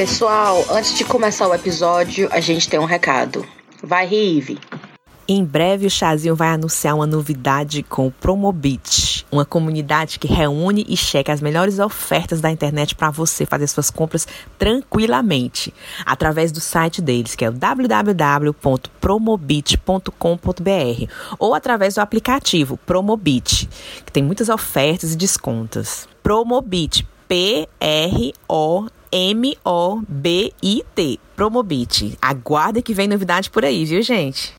Pessoal, antes de começar o episódio, a gente tem um recado. Vai, Rive! Em breve, o Chazinho vai anunciar uma novidade com o Promobit, uma comunidade que reúne e checa as melhores ofertas da internet para você fazer suas compras tranquilamente, através do site deles, que é o www.promobit.com.br, ou através do aplicativo Promobit, que tem muitas ofertas e descontos. Promobit, P-R-O-M-O-B-I-T, Promobit. Aguarde que vem novidade por aí, viu, gente?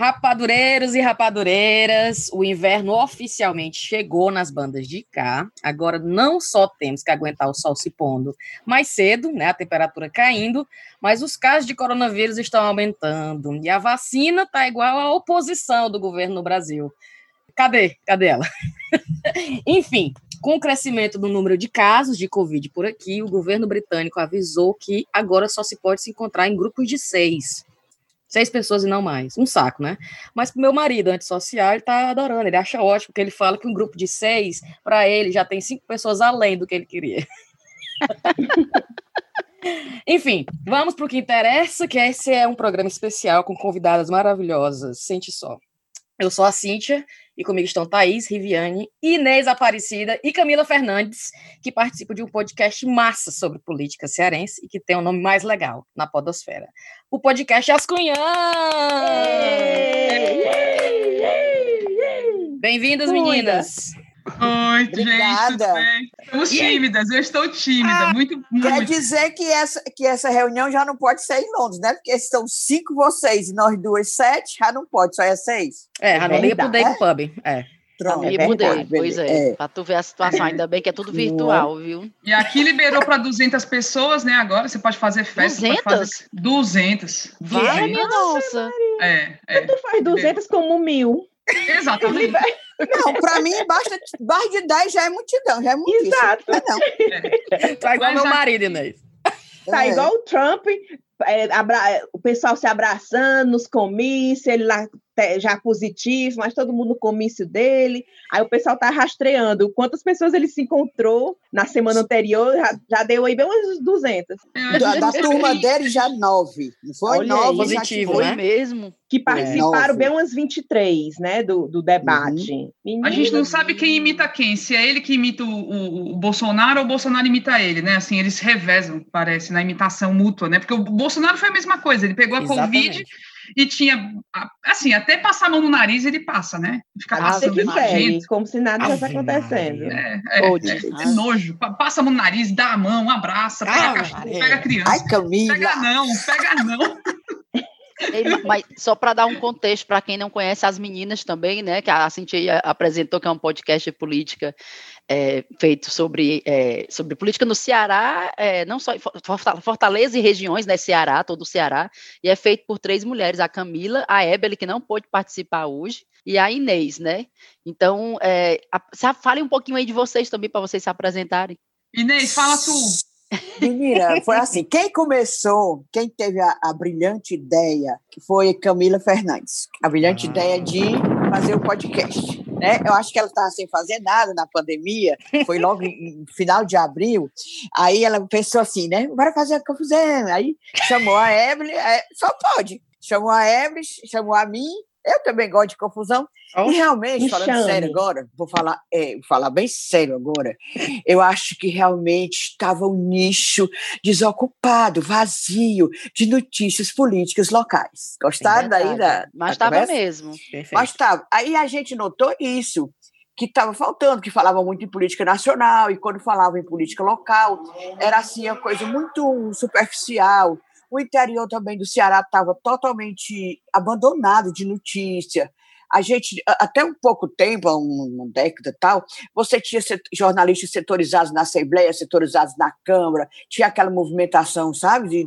Rapadureiros e rapadureiras, o inverno oficialmente chegou nas bandas de cá. Agora não só temos que aguentar o sol se pondo mais cedo, né, a temperatura caindo, mas os casos de coronavírus estão aumentando e a vacina tá igual à oposição do governo no Brasil. Cadê? Cadê ela? Enfim, com o crescimento do número de casos de Covid por aqui, o governo britânico avisou que agora só se pode se encontrar em grupos de seis. Seis pessoas e não mais. Um saco, né? Mas meu marido, antissocial, ele tá adorando. Ele acha ótimo, porque ele fala que um grupo de seis, para ele, já tem cinco pessoas além do que ele queria. Enfim, vamos pro que interessa, que esse é um programa especial com convidadas maravilhosas. Sente só. Eu sou a Cíntia e comigo estão Thaís, Riviane, Inês Aparecida e Camila Fernandes, que participam de um podcast massa sobre política cearense e que tem um nome mais legal, na podosfera. O podcast As Cunhãs! Bem-vindas, meninas! Oi, gente, tudo bem? Estamos tímidas, eu estou tímida, ah, muito, muito. Quer dizer que essa, que essa reunião já não pode ser em Londres, né? Porque são cinco vocês e nós duas sete, já não pode, só é seis. É, já não liga pro Day é? Pub, é. Pronto, é mudei, pois é, é. Para tu ver a situação, ainda bem que é tudo virtual, viu? E aqui liberou para 200 pessoas, né? Agora você pode fazer festa. 200? Fazer 200. Vai, nossa. É, é. Tu faz 200 como mil. Exatamente. Não, para mim, basta mais de 10 já é multidão, já é muito Exato. Não, não. É. Tá igual Mas meu marido, Inês. Tá é. igual o Trump, é, abra... o pessoal se abraçando nos comícios, ele lá já positivo, mas todo mundo no comício dele. Aí o pessoal tá rastreando quantas pessoas ele se encontrou na semana anterior, já, já deu aí bem umas 200. Da, da turma dele já nove, não foi? Olha nove, positivo, foi né? mesmo. Que participaram é, bem umas 23, né, do, do debate. Uhum. A gente não sabe quem imita quem, se é ele que imita o, o, o, Bolsonaro ou o Bolsonaro imita ele, né? Assim, eles revezam, parece, na imitação mútua, né? Porque o Bolsonaro foi a mesma coisa, ele pegou a Exatamente. Covid e tinha, assim, até passar a mão no nariz ele passa, né? Fica ah, passando que segue, como se nada estivesse acontecendo. É, é, é, é, nojo. Passa a mão no nariz, dá a mão, abraça, pega, ah, cachorro, pega a criança. Ai, Camila. Pega não, pega não. Mas só para dar um contexto para quem não conhece as meninas também, né? Que a Cintia apresentou, que é um podcast de política é, feito sobre, é, sobre política no Ceará, é, não só Fortaleza e regiões, né? Ceará, todo o Ceará, e é feito por três mulheres: a Camila, a Ebele, que não pôde participar hoje, e a Inês, né? Então, é, a, fale um pouquinho aí de vocês também, para vocês se apresentarem. Inês, fala tu. Menina, foi assim, quem começou, quem teve a, a brilhante ideia, foi Camila Fernandes, a brilhante ah. ideia de fazer o podcast. Né? Eu acho que ela estava sem fazer nada na pandemia, foi logo no final de abril. Aí ela pensou assim, né? Bora fazer o que eu fizer. Aí chamou a Evelyn, é, só pode. Chamou a Evelyn, chamou a mim, eu também gosto de confusão. Oh, e realmente, falando chame. sério agora, vou falar, é, vou falar bem sério agora, eu acho que realmente estava um nicho desocupado, vazio, de notícias políticas locais. Gostaram daí da. Mas estava mesmo. Perfeito. Mas estava. Aí a gente notou isso que estava faltando, que falava muito em política nacional, e quando falava em política local, era assim, uma coisa muito superficial, o interior também do Ceará estava totalmente abandonado de notícia. A gente, até um pouco tempo, uma década e tal, você tinha jornalistas setorizados na Assembleia, setorizados na Câmara, tinha aquela movimentação, sabe, de,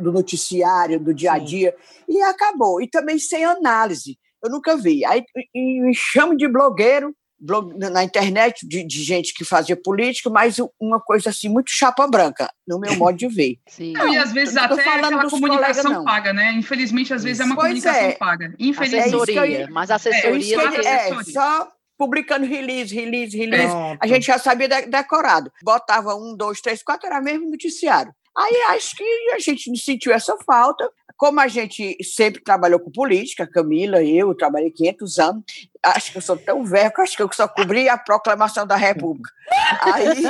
do noticiário, do dia a dia, Sim. e acabou. E também sem análise. Eu nunca vi. Aí me chamo de blogueiro, blog, na internet de, de, gente que fazia política, mas uma coisa assim, muito chapa branca, no meu modo de ver. Sim. Não, e às vezes até aquela comunicação colegas, paga, né? Infelizmente, às vezes é uma pois comunicação é. paga. Infelizmente. Assessoria, mas assessoria... É, é, só publicando release, release, release. Pronto. A gente já sabia decorado. Botava um, dois, três, quatro, era mesmo noticiário. Aí acho que a gente sentiu essa falta. Como a gente sempre trabalhou com política, Camila, eu, trabalhei 500 anos, acho que eu sou tão velho que acho que eu só cobri a proclamação da República. Aí.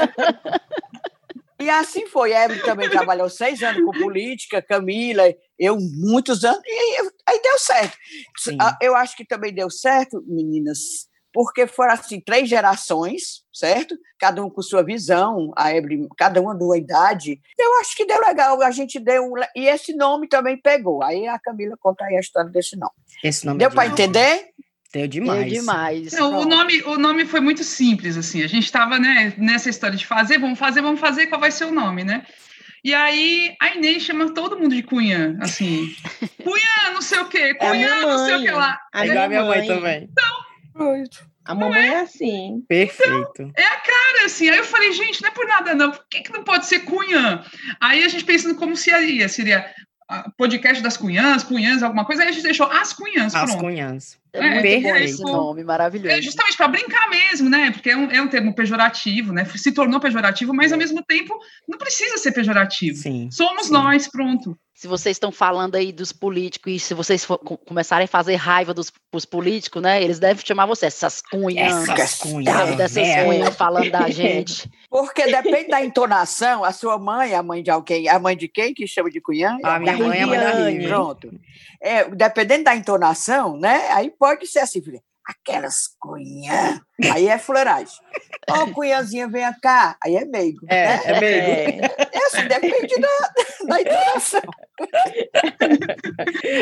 E assim foi. A também trabalhou seis anos com política, Camila, eu muitos anos, e aí deu certo. Sim. Eu acho que também deu certo, meninas, porque foram assim três gerações, certo? Cada um com sua visão, a Ebre, cada uma de uma idade. Eu acho que deu legal, a gente deu e esse nome também pegou. Aí a Camila conta aí a história desse nome. Esse nome deu é para entender? Deu demais. Deu demais. Não, o nome, o nome foi muito simples assim. A gente estava né, nessa história de fazer, vamos fazer, vamos fazer, qual vai ser o nome, né? E aí a Inês chama todo mundo de Cunhã, assim. Cunhã, não sei o quê, Cunhã, é não sei o que lá. A é, minha mãe também. Então, a mamãe é? é? assim. Perfeito. Então, é a cara, assim. Aí eu falei, gente, não é por nada, não. Por que, que não pode ser Cunhã? Aí a gente pensando como seria. Seria podcast das cunhãs, cunhãs, alguma coisa, aí a gente deixou as cunhãs. As pronto. cunhãs. É, é muito bom esse nome, maravilhoso. É justamente para brincar mesmo, né? Porque é um, é um termo pejorativo, né? Se tornou pejorativo, mas ao mesmo tempo não precisa ser pejorativo. Sim, Somos sim. nós, pronto se vocês estão falando aí dos políticos e se vocês for, começarem a fazer raiva dos, políticos, né? Eles devem chamar você essas cunhas. Essas cunhas. Dessas é. cunhas falando da gente. Porque depende da entonação, a sua mãe, a mãe de alguém, a mãe de quem que chama de cunhã? A minha mãe é a mãe da Rive. Pronto. É, dependendo da entonação, né? Aí pode ser assim, filha aquelas cunhã. Aí é fuleiragem. Ó, oh, cunhãzinha, vem cá. Aí é meigo. É, né? é meigo. É, é assim, depende da, da interação.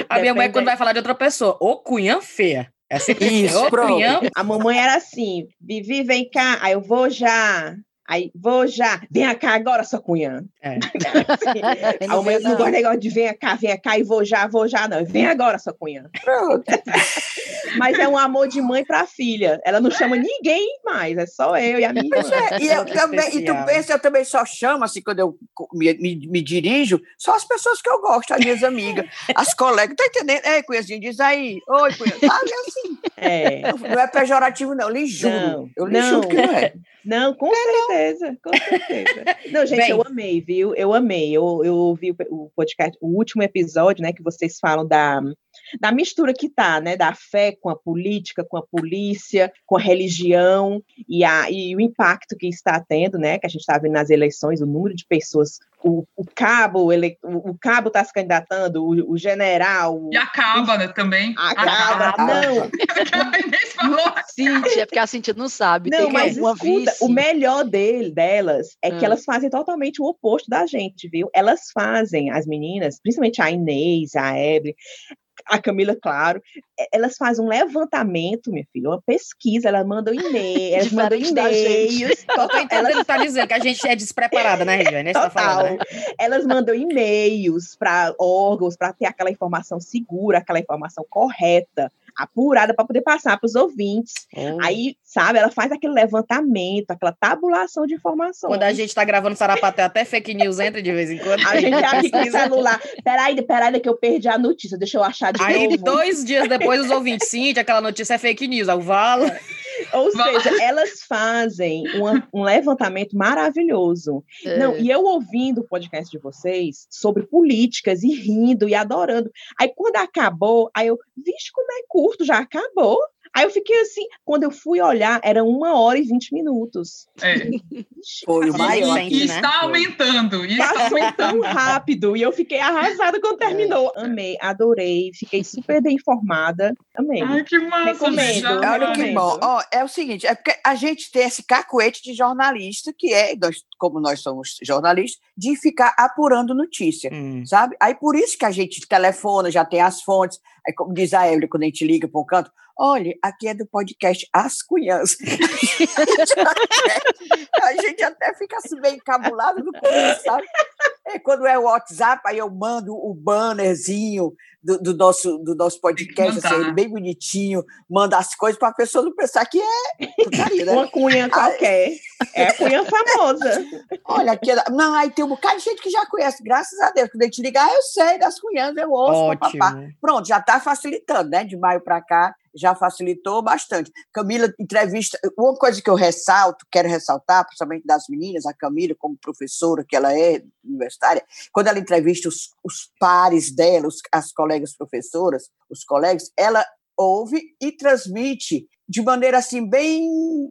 A minha mãe, quando vai falar de outra pessoa, ô cunhã feia. É assim, Isso, cunhã. A mamãe era assim, Vivi, vem cá. Aí eu vou já. Aí, vou já, vem cá agora, sua cunhã. É. assim, ao menos não gosto negócio de vem cá, vem cá e vou já, vou já, não. Vem agora, sua cunhã. Pronto. Mas é um amor de mãe para filha. Ela não chama ninguém mais, é só eu e a minha pois É, e, eu também, e tu pensa, eu também só chamo, assim, quando eu me, me, me, dirijo, só as pessoas que eu gosto, as minhas amigas, as colegas, tá entendendo? É, cunhazinho, diz aí, oi, cunha, sabe, assim. É. Não, não é pejorativo, não, eu lhe juro. Não, eu lhe não. juro que não é. Não, com é, certeza, não. com certeza. Não, gente, Bem, eu amei, viu? Eu amei. Eu, eu ouvi o podcast, o último episódio, né, que vocês falam da, da mistura que tá, né, da fé com a política, com a polícia, com a religião e, a, e o impacto que está tendo, né, que a gente está vendo nas eleições, o número de pessoas o, o cabo ele, o, o cabo está se candidatando, o, o, general. E acaba, o, né, também. Acaba, acaba. não. Cíntia, é porque a Cíntia não sabe. Não, mas uma escuta, o melhor dele, delas é hum. que elas fazem totalmente o oposto da gente, viu? Elas fazem, as meninas, principalmente a Inês, a Ebre, a Camila, claro, elas fazem um levantamento, minha filha, uma pesquisa, elas mandam e-mails, elas mandam e-mails. Ela está dizendo que a gente é despreparada, né, Regiane? Tá falando, né? Elas mandam e-mails para órgãos para ter aquela informação segura, aquela informação correta apurada para poder passar para os ouvintes. Oh. Aí, sabe, ela faz aquele levantamento, aquela tabulação de informações. Quando a gente está gravando Sarapaté, até fake news entra de vez em quando. A gente abre com o celular. Peraí, peraí, que eu perdi a notícia, deixa eu achar de Aí, novo. dois dias depois, os ouvintes, sim, aquela notícia é fake news, o Vala. Ou seja, elas fazem uma, um levantamento maravilhoso. É. Não, e eu ouvindo o podcast de vocês sobre políticas e rindo e adorando. Aí quando acabou, aí eu, vixe, como é curto, já acabou. Aí eu fiquei assim, quando eu fui olhar, era uma hora e vinte minutos. É. Foi o maior. E, está né? aumentando. E Passou tão rápido. E eu fiquei arrasada quando terminou. É. Amei, adorei, fiquei super bem informada. Amei. Ai, que massa. Recomendo. Olha que bom. Oh, é o seguinte, é porque a gente tem esse cacuete de jornalista, que é, nós, como nós somos jornalistas, de ficar apurando notícia, hum. sabe? Aí por isso que a gente telefona, já tem as fontes, aí como diz a Evelyn quando a gente liga para um canto, olha, aqui é do podcast As Cunhãs. a gente até fica assim meio encabulado no começo, sabe? É, quando é o WhatsApp, aí eu mando o bannerzinho do, do nosso, do nosso podcast, assim, bem bonitinho, manda as coisas para a pessoa não pensar que é putaria, né? Uma cunha qualquer. É a cunha famosa. Olha, aqui, não, aí tem um bocado de gente que já conhece, graças a Deus. Quando a gente ligar, eu sei das cunhas, eu ouço, Ótimo. Pronto, já está facilitando, né? De maio para cá, já facilitou bastante. Camila entrevista, uma coisa que eu ressalto, quero ressaltar, principalmente das meninas, a Camila, como professora que ela é universitária, quando ela entrevista os, os pares dela, os, as colegas professoras, os colegas, ela ouve e transmite de maneira assim bem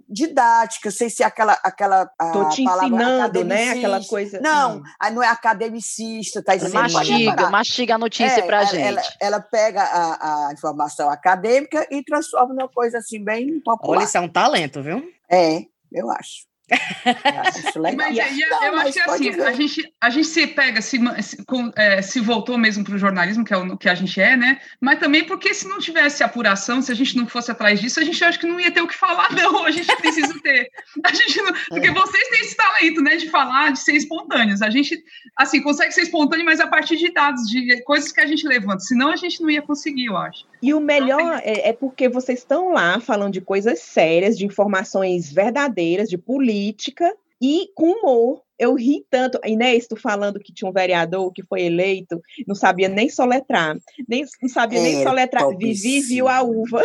didática, sei se é aquela aquela Tô te ensinando, né? Aquela coisa. Não, hum. não é academicista, tá dizendo. Mastiga, mastiga a notícia é, para gente. Ela, ela pega a, a, informação acadêmica e transforma numa coisa assim bem popular. Olha, isso é um talento, viu? É, eu acho. Mas aí, não, eu acho que assim, a gente, a gente se pega, se, se, com, é, se voltou mesmo para o jornalismo, que é o que a gente é, né? Mas também porque se não tivesse apuração, se a gente não fosse atrás disso, a gente acho que não ia ter o que falar, não. A gente precisa ter. A gente não, porque é. vocês têm esse talento, né, de falar, de ser espontâneos. A gente, assim, consegue ser espontâneo, mas a partir de dados, de coisas que a gente levanta. Senão a gente não ia conseguir, eu acho. E o melhor é, é porque vocês estão lá falando de coisas sérias, de informações verdadeiras, de política, e com humor. Eu ri tanto. Inês, tu falando que tinha um vereador que foi eleito, não sabia nem soletrar, nem, não sabia é, nem soletrar. Vivi viu a uva.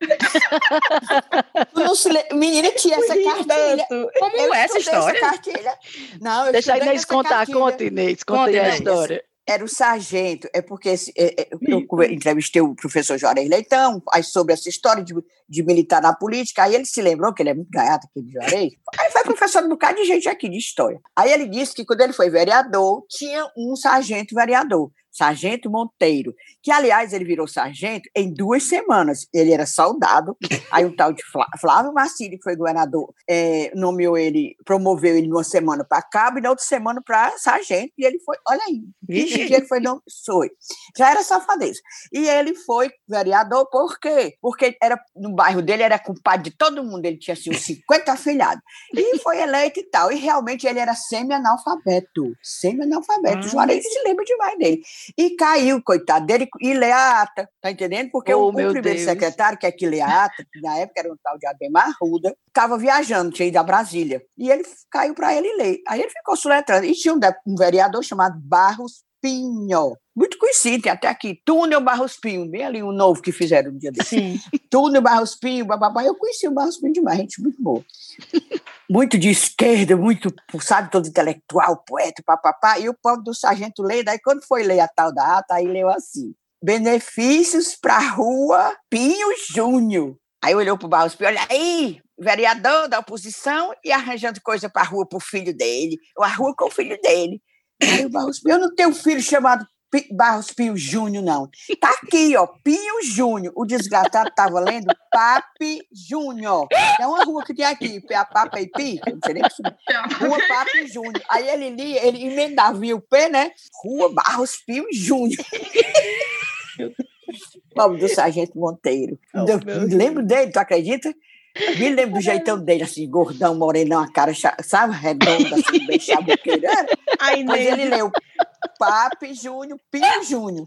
Menina, tinha essa cartilha. Como eu é essa história? Essa cartilha. Não, Deixa a Inês contar, conta, Inês, conta, conta aí a história era o sargento, é porque é, é, eu entrevistei o professor Juarez Leitão aí sobre essa história de, de, militar na política, aí ele se lembrou que ele é muito gaiato aqui de Juarez, aí foi professor de um bocado de gente aqui de história. Aí ele disse que quando ele foi vereador, tinha um sargento vereador, Sargento Monteiro, que, aliás, ele virou sargento em duas semanas. Ele era soldado, aí um tal de Flávio Marcílio, que foi governador, é, nomeou ele, promoveu ele numa semana para cabo e na outra semana para sargento, e ele foi, olha aí, 20 dias que foi, não, foi. Já era safadeza. E ele foi vereador, por quê? Porque era, no bairro dele era compadre de todo mundo, ele tinha assim, uns 50 afilhados. E foi eleito e tal. E realmente ele era semi-analfabeto. Semi-analfabeto. Ah. Juarez se lembra demais dele. E caiu, coitado dele, e lê a ata, tá entendendo? Porque oh, o, o primeiro Deus. secretário, que é que lê a ata, que na época era um tal de Ademar Ruda, estava viajando, tinha ido a Brasília. E ele caiu para ele ler. Aí ele ficou soletrando. E tinha um, um vereador chamado Barros Pinho. Muito conhecido, tem até aqui, Túnel Barros Pinho, bem ali um novo que fizeram um dia desse. Sim. Túnel Barros Pinho, bababá. Eu conheci o Barros Pinho demais, gente muito boa. muito de esquerda, muito, sabe, todo intelectual, poeta, papapá. E o povo do sargento lê, daí quando foi ler a tal da ata, aí leu assim, benefícios para a rua Pinho Júnior. Aí olhou para o Barros Pinho, olha aí, vereador da oposição e arranjando coisa para a rua para o filho dele, ou a rua com o filho dele. Aí o Barros Pinho, eu não tenho um filho chamado Barros Pinho Júnior, não. Tá aqui, ó, Pinho Júnior. O desgraçado tava lendo Papi Júnior. É uma rua que tem aqui, a Papa e Pi, não sei nem Rua Papi Júnior. Aí ele lia, ele emendava o P, né? Rua Barros Pinho Júnior. Pobre do Sargento Monteiro. Oh, lembro dele, tu acredita? Me lembro do jeitão dele, assim, gordão, morenão, a cara, sabe, redonda, assim, bem chabuqueira. Aí Mas ele leu Papi Júnior, Pinho Júnior.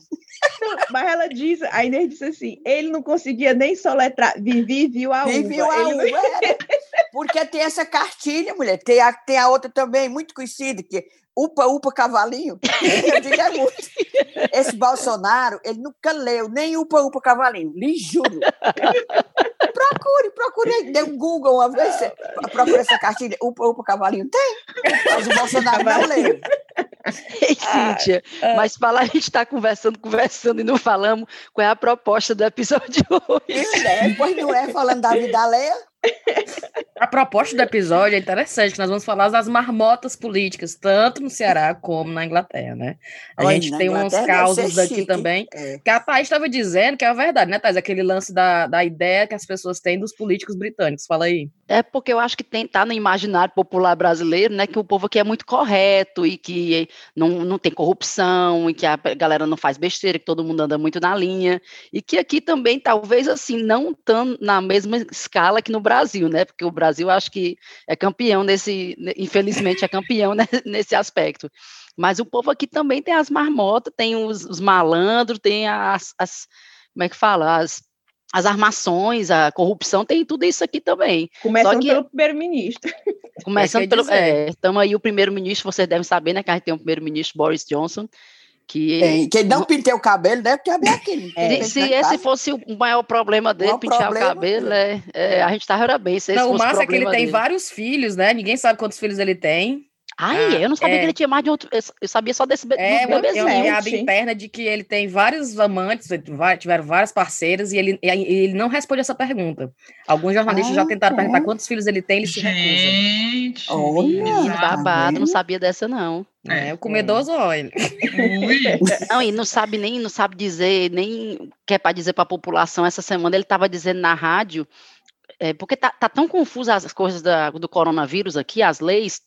Mas ela diz, a Inês disse assim, ele não conseguia nem soletrar, Vivi viu a Vivi viu a uva, é. Porque tem essa cartilha, mulher, tem a, tem a outra também, muito conhecida, que Upa, upa, cavalinho. Eu digo, é muito. Esse Bolsonaro, ele nunca leu nem upa, upa, cavalinho. Lhe juro. Procure, procure. Dê um Google uma vez. Procure essa cartilha. Upa, upa, cavalinho. Tem. Mas o Bolsonaro não leu. Ei, Cíntia, ah, mas falar, a gente está conversando, conversando e não falamos qual é a proposta do episódio hoje. É, pois não é falando da vida alheia? A proposta do episódio é interessante, nós vamos falar das marmotas políticas, tanto no Ceará como na Inglaterra, né? A Olha, gente tem uns causos aqui chique. também, é. que a Thais estava dizendo que é a verdade, né, Thais? Aquele lance da, da ideia que as pessoas têm dos políticos britânicos. Fala aí. É porque eu acho que tem, tá no imaginário popular brasileiro, né, que o povo aqui é muito correto e que não, não tem corrupção e que a galera não faz besteira, que todo mundo anda muito na linha e que aqui também, talvez assim, não tão na mesma escala que no Brasil, né, porque o Brasil acho que é campeão nesse, infelizmente é campeão nesse aspecto. Mas o povo aqui também tem as marmotas, tem os, os malandros, tem as, as, como é que fala, as as armações, a corrupção, tem tudo isso aqui também. Começando que, pelo primeiro-ministro. Começando pelo. É, estamos aí, o primeiro-ministro, vocês devem saber, né? Que a gente tem o primeiro-ministro Boris Johnson, Que, Tem. Quem não pintei o cabelo deve ter aquele. É, se esse fosse o maior problema dele, Maior pintar problema, o cabelo, é, é, a gente tava bem. Se esse Não, o massa é que ele tem dele. vários filhos, né? Ninguém sabe quantos filhos ele tem. Ai, eu não sabia é. que ele tinha mais de outro. Eu sabia só desse É, do uma, tem uma bebezinho. piada interna de que ele tem vários amantes, tiveram várias parceiras, e ele, e ele não responde essa pergunta. Alguns jornalistas já Ah, tentaram é? perguntar quantos filhos ele tem, ele se recusa. Gente. Olha. Menino, Tá babado, não sabia dessa, não. É, o comedoso, olha. Ui. Não, e não sabe nem, não sabe dizer, nem quer para dizer para a população. Essa semana ele estava dizendo na rádio, é, porque tá, tá tão confusa as coisas da- do coronavírus aqui, as leis,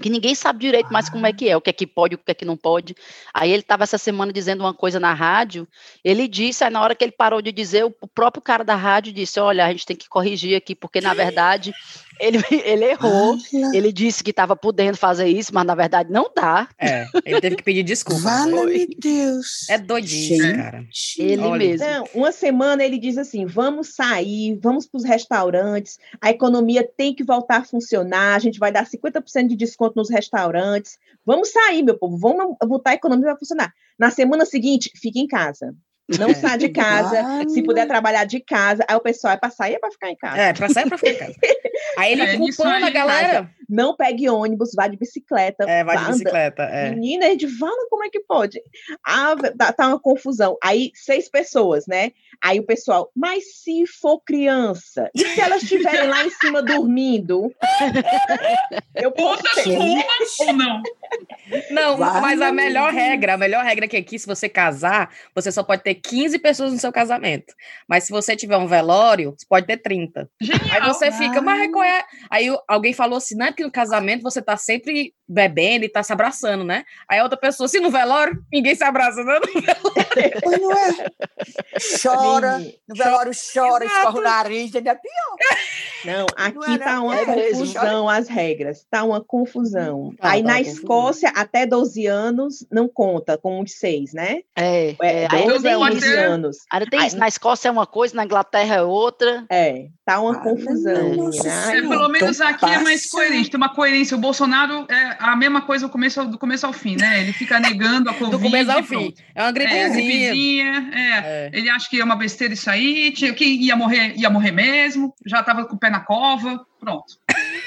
que ninguém sabe direito mais como é que é, o que é que pode, o que é que não pode. Aí ele estava essa semana dizendo uma coisa na rádio, ele disse, aí na hora que ele parou de dizer, o o próprio cara da rádio disse, olha, a gente tem que corrigir aqui, porque na verdade ele, ele errou, ele disse que estava podendo fazer isso, mas na verdade não dá. É, ele teve que pedir desculpa. Vale-me Deus. É doidinho, Gente. cara. Ele Olha, mesmo. Não, uma semana ele diz assim: vamos sair, vamos para os restaurantes, a economia tem que voltar a funcionar, a gente vai dar 50% de desconto nos restaurantes. Vamos sair, meu povo, vamos botar a economia a funcionar. Na semana seguinte, fica em casa. Não É. sai de casa, se puder trabalhar de casa. Aí o pessoal é para sair, é para ficar em casa. É, pra sair pra ficar em casa. Aí ele É, culpando a aí, galera. Não pegue ônibus, vá de bicicleta. É, vai de vá andando. bicicleta. É. Menina, Edvaldo, como é que pode? Ah, tá, tá uma confusão. Aí, seis pessoas, né? Aí o pessoal, mas se for criança, e se elas estiverem lá em cima dormindo? Eu posso Todas ter. uma ou não? Não, Vale mas a melhor regra, a melhor regra é que aqui, se você casar, você só pode ter 15 pessoas no seu casamento. Mas se você tiver um velório, você pode ter 30. Aí Genial. você fica, mas qual é? Aí alguém falou assim, não é que no casamento você tá sempre bebendo e tá se abraçando, né? Aí a outra pessoa, se no velório, ninguém se abraça, não? Pois não é? Chora, no velório chora, Exato. escorre o nariz, ainda é pior. Não, aqui era- tá uma é confusão as regras, tá uma confusão. Tá, Aí tá na uma confusão. Escócia, até 12 anos não conta com de seis, né? É, É, é, aí 12 tem a isso. 11 anos. Ainda tem Aí- isso. Na Escócia é uma coisa, na Inglaterra é outra. É, tá uma Ah, confusão, menina. É, pelo menos aqui é mais passa. coerente, tem uma coerência. O Bolsonaro é a mesma coisa do começo, ao- do começo ao fim, né? Ele fica negando a Covid. Do começo ao fim. É uma É, gripezinha. é. É. Ele acha que é uma besteira isso aí, tinha, que ia morrer, ia morrer mesmo, já tava com o pé na cova, pronto.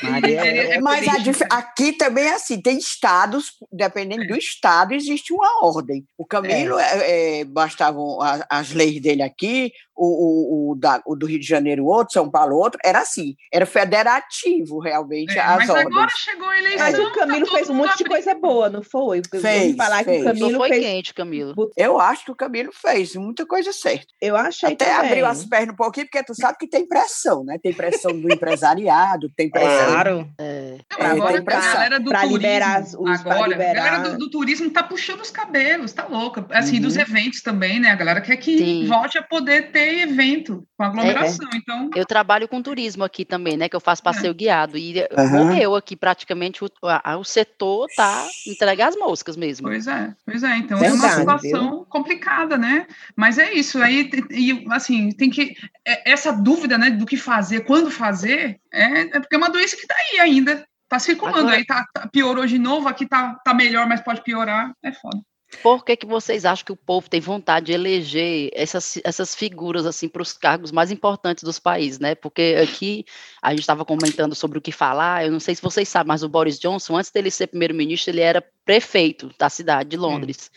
Maria, Ele é Mas aqui também é assim, tem estados, dependendo do estado, existe uma ordem. O Camilo, é. é, bastavam a- as leis dele aqui, o, o, o da- o do Rio de Janeiro outro, São Paulo outro, era assim, era federativo realmente É, as mas ordens. agora chegou a eleição. Mas o tá Camilo todo fez um monte de abrindo. coisa boa, não foi? Eu Fez, falar que fez. o Só Camilo foi fez. quente, Camilo. Eu acho que o Camilo fez muita coisa certa. Eu achei Até também. abriu as pernas um pouquinho, porque tu sabe que tem pressão, né? Tem pressão do empresariado, tem pressão. Claro. É, Não, É, agora tem a pressão. galera do Pra turismo, liberar os- agora, a liberar. galera do, do turismo tá puxando os cabelos, tá louca. Assim, Uhum. dos eventos também, né? A galera quer que Sim. volte a poder ter evento com aglomeração. Então, Eu trabalho com turismo aqui também, né? Que eu faço passeio guiado. E Aham. morreu aqui praticamente. O, a- o setor tá entregue às moscas mesmo. Pois é, pois é. Então é uma Verdade, situação complicada, né? Mas é isso. Aí, e, assim, tem que. é- Essa dúvida, né, do que fazer, quando fazer, é, é porque é uma doença que tá aí ainda. Tá circulando Agora- aí, tá, tá- piorou de novo, aqui tá, tá melhor, mas pode piorar. É foda. Por que, que vocês acham que o povo tem vontade de eleger essas, essas figuras assim para os cargos mais importantes dos países, né? Porque aqui a gente estava comentando sobre o que falar. Eu não sei se vocês sabem, mas o Boris Johnson, antes dele ser primeiro-ministro, ele era prefeito da cidade de Londres.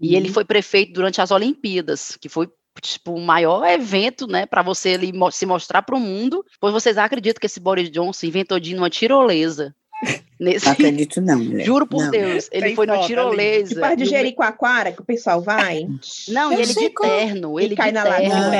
E ele foi prefeito durante as Olimpíadas, que foi tipo o maior evento, né, para você mo- se mostrar para o mundo. Pois vocês acreditam que esse Boris Johnson inventou de ir numa tirolesa? Nesse, Não acredito, não, mulher. juro por Não. Deus, ele Tem foi foto ali. tirolesa. Tipo as de no- Jericoacoara, que o pessoal vai. não, Eu e ele de terno, ele cai na Não.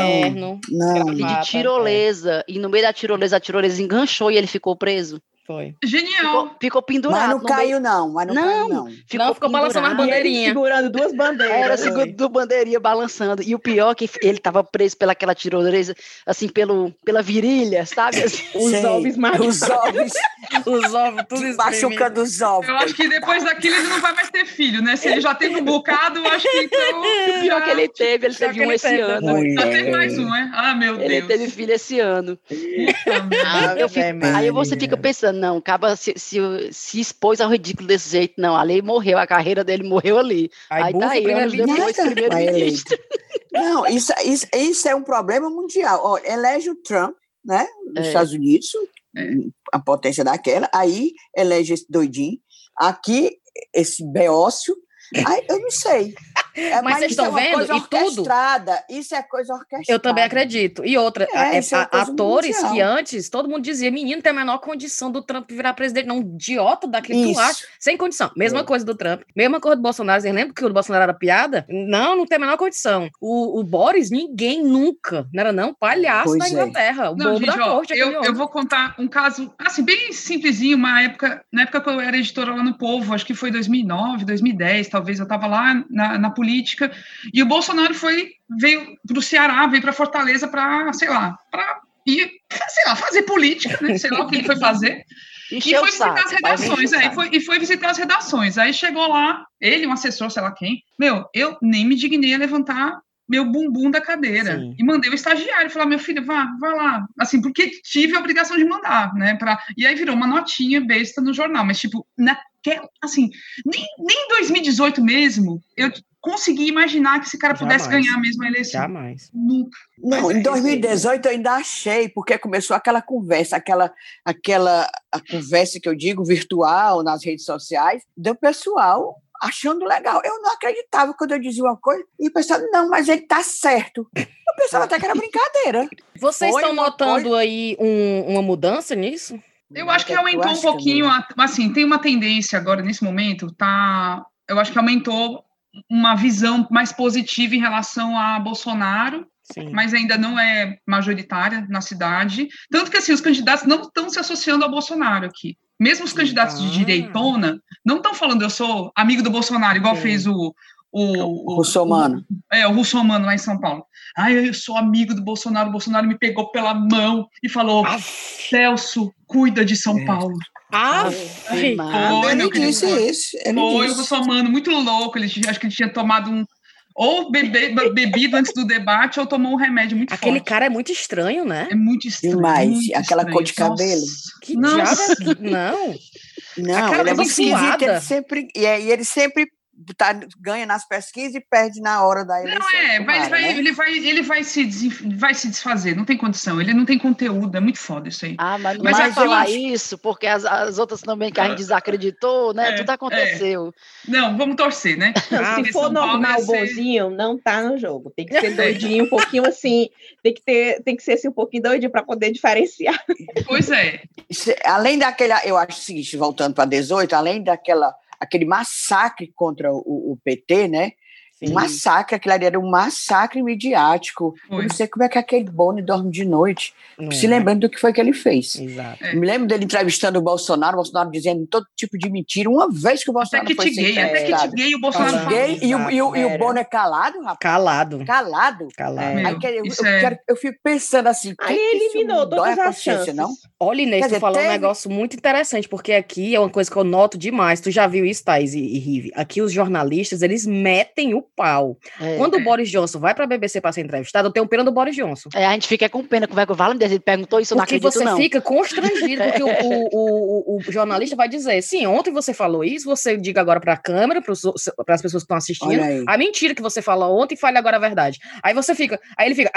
Terno. Não. ele de tirolesa, e no meio da tirolesa, a tirolesa enganchou e ele ficou preso. Foi. Genial. Ficou, ficou pendurado. Mas não caiu, não. Mas não, Não. caiu, não. Não, ficou balançando as pendurado. E ele bandeirinha. segurando duas bandeiras. Era Foi. segundo do bandeirinha balançando. E o pior é que ele estava preso pelaquela tirolesa, assim, pelo, pela virilha, sabe? Assim, Os Sei. ovos marcados. Os ovos, Os ovos, tudo machucando os ovos. Eu acho que depois daquilo ele não vai mais ter filho, né? Se ele já teve um bocado, eu acho que então. o pior já- que ele teve, ele teve um ele esse teve, ano. Já teve mais um, é? Ah, meu Ele Deus. teve filho esse ano. Eu fico- aí você fica pensando, não, acaba se, se, se, expôs ao ridículo desse jeito, não. Ali morreu, a carreira dele morreu ali. Aí, Aí tá aí, depois, primeiro-ministro. Não, isso, isso, isso é um problema mundial. Ó, elege o Trump, né, nos é. Estados Unidos, é. a potência daquela, aí elege esse doidinho. Aqui, esse beócio, aí eu não sei. É, mas, vocês estão é vendo? e tudo. Isso é coisa orquestrada. Eu também acredito. E outra, é, é, é atores mundial. que antes todo mundo dizia: menino tem a menor condição do Trump virar presidente. Não, idiota daquele tu acha. Sem condição. Mesma é. coisa do Trump. Mesma coisa do Bolsonaro. Vocês lembram que o Bolsonaro era piada? Não, não tem a menor condição. O, o Boris, ninguém nunca. Não era não? Palhaço pois da Inglaterra. O não, gente, da ó, corte. Eu, eu vou contar um caso, assim, bem simplesinho. Uma época, na época que eu era editora lá no Povo, acho que foi 2009, 2010, talvez. Eu estava lá na, na política. E o Bolsonaro foi veio para o Ceará, veio para Fortaleza para, sei lá, para ir, sei lá, fazer política, né? Sei lá o que ele foi fazer. e foi visitar saco, as redações, é, e, foi, e foi visitar as redações. Aí chegou lá, ele, um assessor, sei lá quem, meu, eu nem me dignei a levantar meu bumbum da cadeira Sim. e mandei o estagiário falar meu filho vá vá lá assim porque tive a obrigação de mandar né para e aí virou uma notinha besta no jornal mas tipo naquela assim nem, nem em 2018 mesmo eu consegui imaginar que esse cara Jamais. pudesse ganhar mesmo a eleição. Jamais. Nunca. Não, em 2018 eu ainda achei, porque começou aquela conversa, aquela, aquela a conversa que eu digo virtual nas redes sociais, do pessoal achando legal. Eu não acreditava quando eu dizia uma coisa e pensava, não, mas ele tá certo. Eu pensava até que era brincadeira. Vocês Foi estão notando coisa... aí um, uma mudança nisso? Eu acho que aumentou um pouquinho, assim, tem uma tendência agora nesse momento, tá? Eu acho que aumentou uma visão mais positiva em relação a Bolsonaro, Sim. mas ainda não é majoritária na cidade. Tanto que assim, os candidatos não estão se associando ao Bolsonaro aqui. Mesmo os candidatos de direitona não estão falando eu sou amigo do Bolsonaro, igual Sim. fez o, o, o Russomano. O, é, o Russomano lá em São Paulo. Ah, eu sou amigo do Bolsonaro, o Bolsonaro me pegou pela mão e falou: Celso, cuida de São é. Paulo. Ah, foi, ele disse isso. Ele foi disse. o Russomano, muito louco. Ele, acho que ele tinha tomado um. Ou bebe, bebido antes do debate, ou tomou um remédio muito Aquele forte. cara é muito estranho, né? É muito estranho. Demais. Muito Aquela estranho. cor de cabelo. Nossa. Que Nossa. diabo é... Não. Não, ele é muito esquisito. Ele sempre, e ele sempre tá, ganha nas pesquisas e perde na hora da eleição. Não é, ele, vai, né? ele, vai, ele vai, se vai se desfazer, não tem condição, ele não tem conteúdo, é muito foda isso aí. Ah, mas não mas vai falar acho... isso, porque as, as outras também que a gente ah, desacreditou, né? É, Tudo aconteceu. É. Não, vamos torcer, né? Ah, se for normal, ser... bonzinho, não tá no jogo. Tem que ser doidinho, um pouquinho assim, tem que ter, tem que ser assim, um pouquinho doidinho para poder diferenciar. Pois é. Além daquela, eu acho o seguinte, voltando para 18, além daquela aquele massacre contra o, o PT, né? Sim. Um massacre, aquilo ali era um massacre midiático. Eu não sei como é que aquele Boni dorme de noite, não se é. lembrando do que foi que ele fez. Exato. Me lembro dele entrevistando o Bolsonaro, o Bolsonaro dizendo todo tipo de mentira, uma vez que o Bolsonaro até que foi gay, Até que te gay, o Bolsonaro gay, e, o, e, o, e o Boni é calado, rapaz? Calado. Calado? Calado. Meu, eu, eu, é... quero, eu, fico pensando assim, Aí eliminou todas as chances. Não? Olha, Inês, tu falou teve... um negócio muito interessante, porque aqui é uma coisa que eu noto demais, tu já viu isso, Thais e, e Rive, aqui os jornalistas, eles metem o pau. É. Quando o Boris Johnson vai para a BBC para ser entrevistado, eu tenho pena do Boris Johnson. É, a gente fica com pena, como é que o Valentim ele perguntou isso, eu não acredito você não. fica constrangido, porque o, o, o, o, jornalista vai dizer, sim, ontem você falou isso, você diga agora para a câmera, para as pessoas que estão assistindo, a mentira que você falou ontem, fale agora a verdade. Aí você fica, aí ele fica...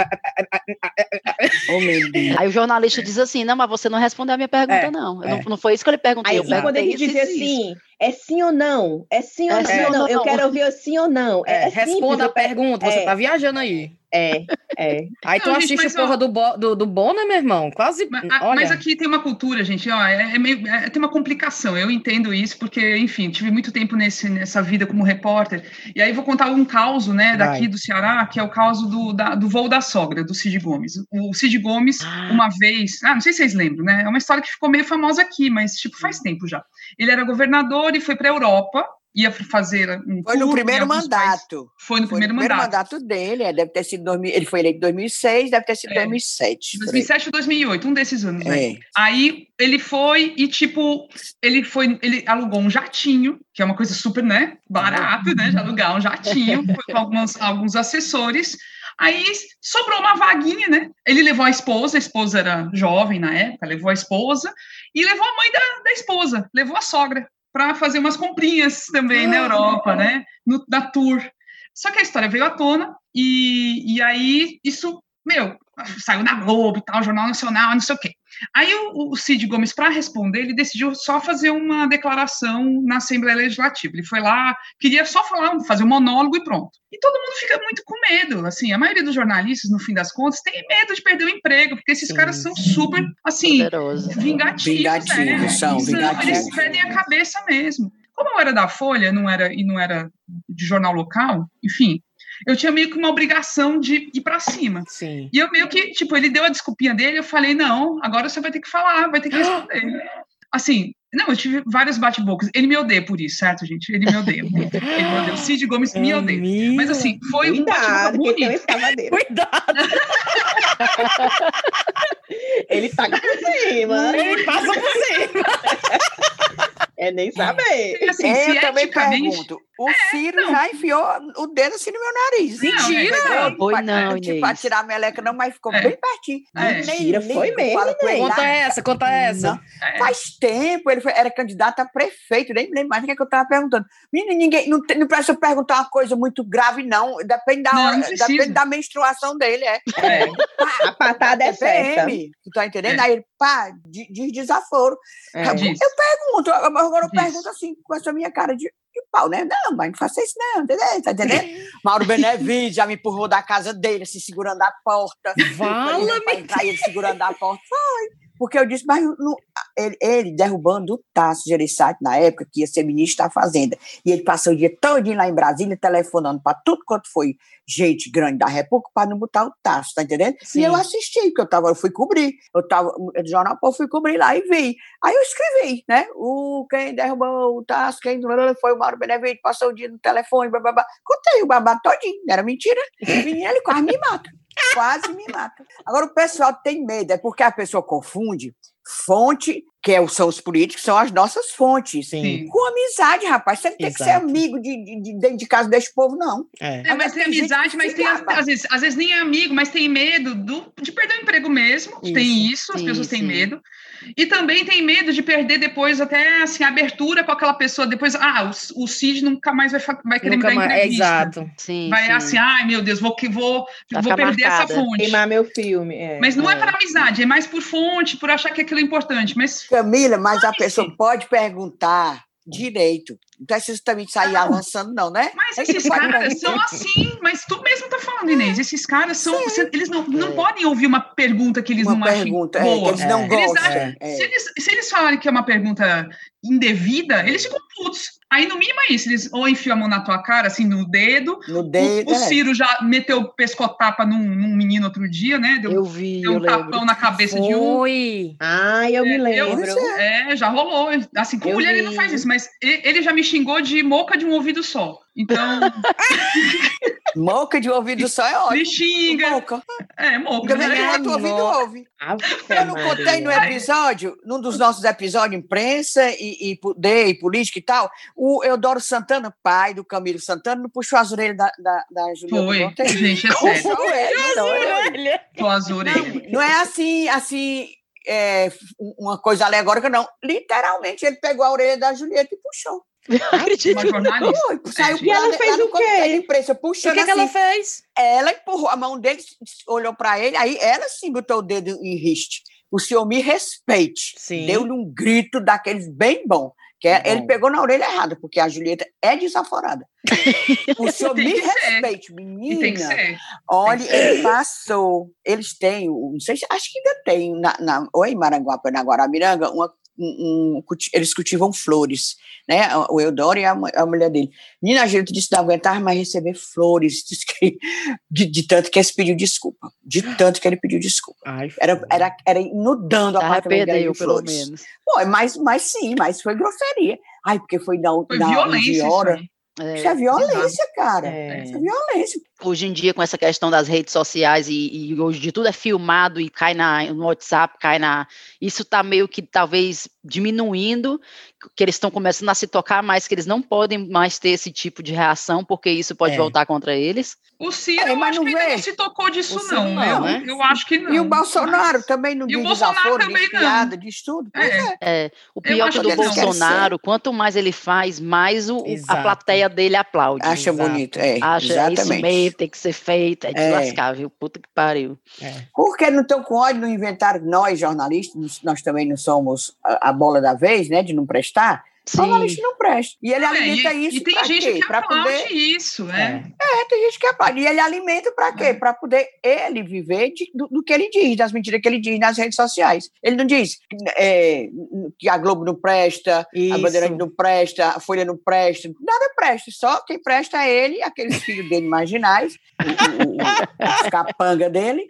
oh, aí o jornalista diz assim, não, mas você não respondeu a minha pergunta, é, não. É. não. Não foi isso que ele perguntou. Aí, quando ele diz assim... Isso é sim ou não? É sim ou é, não? Sim ou não? Eu quero ouvir sim ou não. É, é responda a pergunta, você é. tá viajando aí. É, é. Aí tu assiste gente, porra ó, do, bo, do, do Bona, meu irmão? Quase. Mas, mas, aqui tem uma cultura, gente, ó, é, é meio, é, tem uma complicação. Eu entendo isso, porque, enfim, tive muito tempo nesse, nessa vida como repórter. E aí vou contar um caos, né, daqui Vai. do Ceará, que é o caso do, da, do voo da sogra, do Cid Gomes. O Cid Gomes, ah. uma vez. Ah, não sei se vocês lembram, né? É uma história que ficou meio famosa aqui, mas, tipo, faz tempo já. Ele era governador e foi para a Europa ia fazer um Foi no primeiro mandato. Foi no foi primeiro, no primeiro mandato. mandato dele, é, deve ter sido ele foi eleito em 2006, deve ter sido é. 2007. 2007 ou 2008, um desses anos, né? É. Aí ele foi e tipo, ele foi, ele alugou um jatinho, que é uma coisa super, né, barato, né, de alugar um jatinho, foi com alguns, alguns assessores. Aí sobrou uma vaguinha, né? Ele levou a esposa, a esposa era jovem na época, levou a esposa e levou a mãe da, da esposa, levou a sogra para fazer umas comprinhas também na Europa, né? No, da tour. Só que a história veio à tona e, e aí isso, meu, saiu na Globo e tal, Jornal Nacional, não sei o quê. Aí o, o Cid Gomes, para responder, ele decidiu só fazer uma declaração na Assembleia Legislativa. Ele foi lá, queria só falar, fazer um monólogo e pronto. E todo mundo fica muito com medo. Assim, a maioria dos jornalistas, no fim das contas, tem medo de perder o emprego, porque esses Sim. caras são super, assim, Poderoso. vingativos. Vingativos, né? são, vingativos. Eles perdem a cabeça mesmo. Como eu era da Folha, não era e não era de jornal local, enfim, eu tinha meio que uma obrigação de ir para cima. Sim. E eu meio que, tipo, ele deu a desculpinha dele, eu falei, não, agora você vai ter que falar, vai ter que responder. assim, não, eu tive vários bate-bocas. Ele me odeia por isso, certo, gente? Ele me odeia. Ele me odeia. O Cid Gomes me odeia. Mas assim, foi Cuidado, um bonito. Cuidado! ele taca por cima. Ele passa por cima. É nem saber. Assim, é, eu também pergunto. O é, Ciro não. já enfiou o dedo assim no meu nariz. Mentira! Não, foi não, Tipo, pra tirar a meleca, não, mas ficou é. bem pertinho. É. Mentira, nem, foi mesmo. Conta essa, conta essa. É. Faz tempo, ele foi, era candidato a prefeito, nem lembro mais o que, é que eu estava perguntando. Menino, ninguém, não, não precisa perguntar uma coisa muito grave, não. Depende da, hora, depende da menstruação dele, é. é. A patada é certa. Tu tá entendendo? Aí ele, pá, diz desaforo. eu pergunto, agora eu pergunto assim, com essa minha cara de de pau, né? Não, mas não faça isso não, entendeu? Tá entendendo? Mauro Benevides já me empurrou da casa dele, se assim, segurando a porta. Fala-me! entrar ele segurando a porta. Foi. Porque eu disse, mas não, ele, ele, derrubando o Tasso Gereissati na época, que ia ser ministro da Fazenda, e ele passou o dia todo lá em Brasília, telefonando para tudo quanto foi gente grande da República, para não botar o Tasso, tá entendendo? Sim. E eu assisti, porque eu, tava, eu fui cobrir, eu tava, no Jornal Pô, fui cobrir lá e vi. Aí eu escrevi, né? O, quem derrubou o Tasso, quem foi o Mauro Benevides, passou o dia no telefone, blá, blá, blá. Contei o babado todinho, não era mentira. O menino, ele quase me mata. Quase me mata. Agora, o pessoal tem medo, é porque a pessoa confunde fonte, que é, são os políticos, são as nossas fontes. Sim. Com amizade, rapaz. Você não tem Exato. que ser amigo de, de, de, dentro de casa desse povo, não. É, é mas tem amizade, mas tem, às vezes, às vezes nem é amigo, mas tem medo do, de perder o emprego mesmo. Isso. Tem isso, as sim, pessoas têm medo. E também tem medo de perder depois até assim, a abertura com aquela pessoa. Depois, ah, o, o Cid nunca mais vai, vai querer nunca me dar entrevista. É, exato. Sim, vai sim. assim, ai meu Deus, vou, vou, vou perder marcada. essa fonte. Queimar meu filme. É, mas não é. é para amizade, é mais por fonte, por achar que aquilo é importante. Mas, Camila, mas a pessoa pode perguntar direito. Não precisa também sair não, avançando, não, né? Mas esses caras são assim, mas tu mesmo tá falando, Inês, esses caras são. Você, eles não, não é. podem ouvir uma pergunta que eles uma não pergunta, acham boa. É, eles não gostam. Eles acham, é. se, eles, se eles falarem que é uma pergunta indevida, eles ficam putos. Aí, no mínimo, é isso. Eles ou enfiam a mão na tua cara, assim, no dedo. No dedo. O, o é. Ciro já meteu pescotapa num, num menino outro dia, né? Deu, eu vi. Deu um tapão lembro. na cabeça Foi. de um. Foi. Ah, eu me lembro. é, já rolou. Assim, com eu mulher vi. ele não faz isso, mas ele já me xingou de moca de um ouvido só. Então. moca de um ouvido só é ótimo. Me xinga. Moca. É, moca. Que o outro ouvido ouve. Eu não contei no episódio, num dos nossos episódios, imprensa e, e poder e política e tal, o Eudoro Santana, pai do Camilo Santana, não puxou as orelhas da, da, da Juliana Foi, gente, é sério. Puxou ele, Puxou as orelhas. Não, não é assim, assim, é, uma coisa alegórica, não. Literalmente, ele pegou a orelha da Julieta e puxou. Acredito. Uma jornalista. Foi, saiu e ela fez o quê? Imprensa, puxando o que, assim. que ela fez? Ela empurrou a mão dele, olhou para ele, aí ela sim botou o dedo em riste. O senhor me respeite. Deu-lhe um grito daqueles bem bom. Que é, ele pegou na orelha errada, porque a Julieta é desaforada. o senhor me respeite, ser. menina. Olha, ele passou. Eles têm, não sei se acho que ainda tem, na, na, ou em Maranguape, na Guaramiranga, uma um, um, eles cultivam flores, né? O Eudoro e a, a mulher dele. Nina Gilto disse que não aguentava mais receber flores, disse que, de, de, tanto que ele pediu desculpa, de tanto que ele pediu desculpa. Ai, era, era, era inundando a apartamento dele de pelo menos. Pô, mas, mas sim, mas foi grosseria. Ai, porque foi na, foi na violência, hora. Isso, é, isso é violência, cara. É. Isso é violência. Hoje em dia com essa questão das redes sociais e, e, hoje de tudo é filmado e cai na, no WhatsApp, cai na. Isso está meio que talvez diminuindo, que eles estão começando a se tocar mais, que eles não podem mais ter esse tipo de reação, porque isso pode é. voltar contra eles. O Ciro, é, mas não, que não se tocou disso, não, não, né? Eu acho que não. E o Bolsonaro mas... também não e diz o Bolsonaro também diz piada, diz tudo. É. é. é. O pior que do Bolsonaro, quanto mais ele faz, mais o, a plateia dele aplaude. Acha Exato. bonito, é. Acha exatamente. isso mesmo, tem que ser feito, é de é. lascar, viu? Puta que pariu. É. Porque não estão com ódio no inventário, nós jornalistas, nós também não somos a, a bola da vez, né, de não prestar, Sim. Jornalista não presta. E ele é, alimenta e, isso. E tem gente quê? que pra poder... isso, é. é. tem gente que aplaude. E ele alimenta para quê? É. Para poder ele viver de, do, do, que ele diz, das mentiras que ele diz nas redes sociais. Ele não diz é, que a Globo não presta, isso. a Bandeirante não presta, a Folha não presta, nada presta. Só quem presta é ele, aqueles filhos dele marginais, os capanga dele,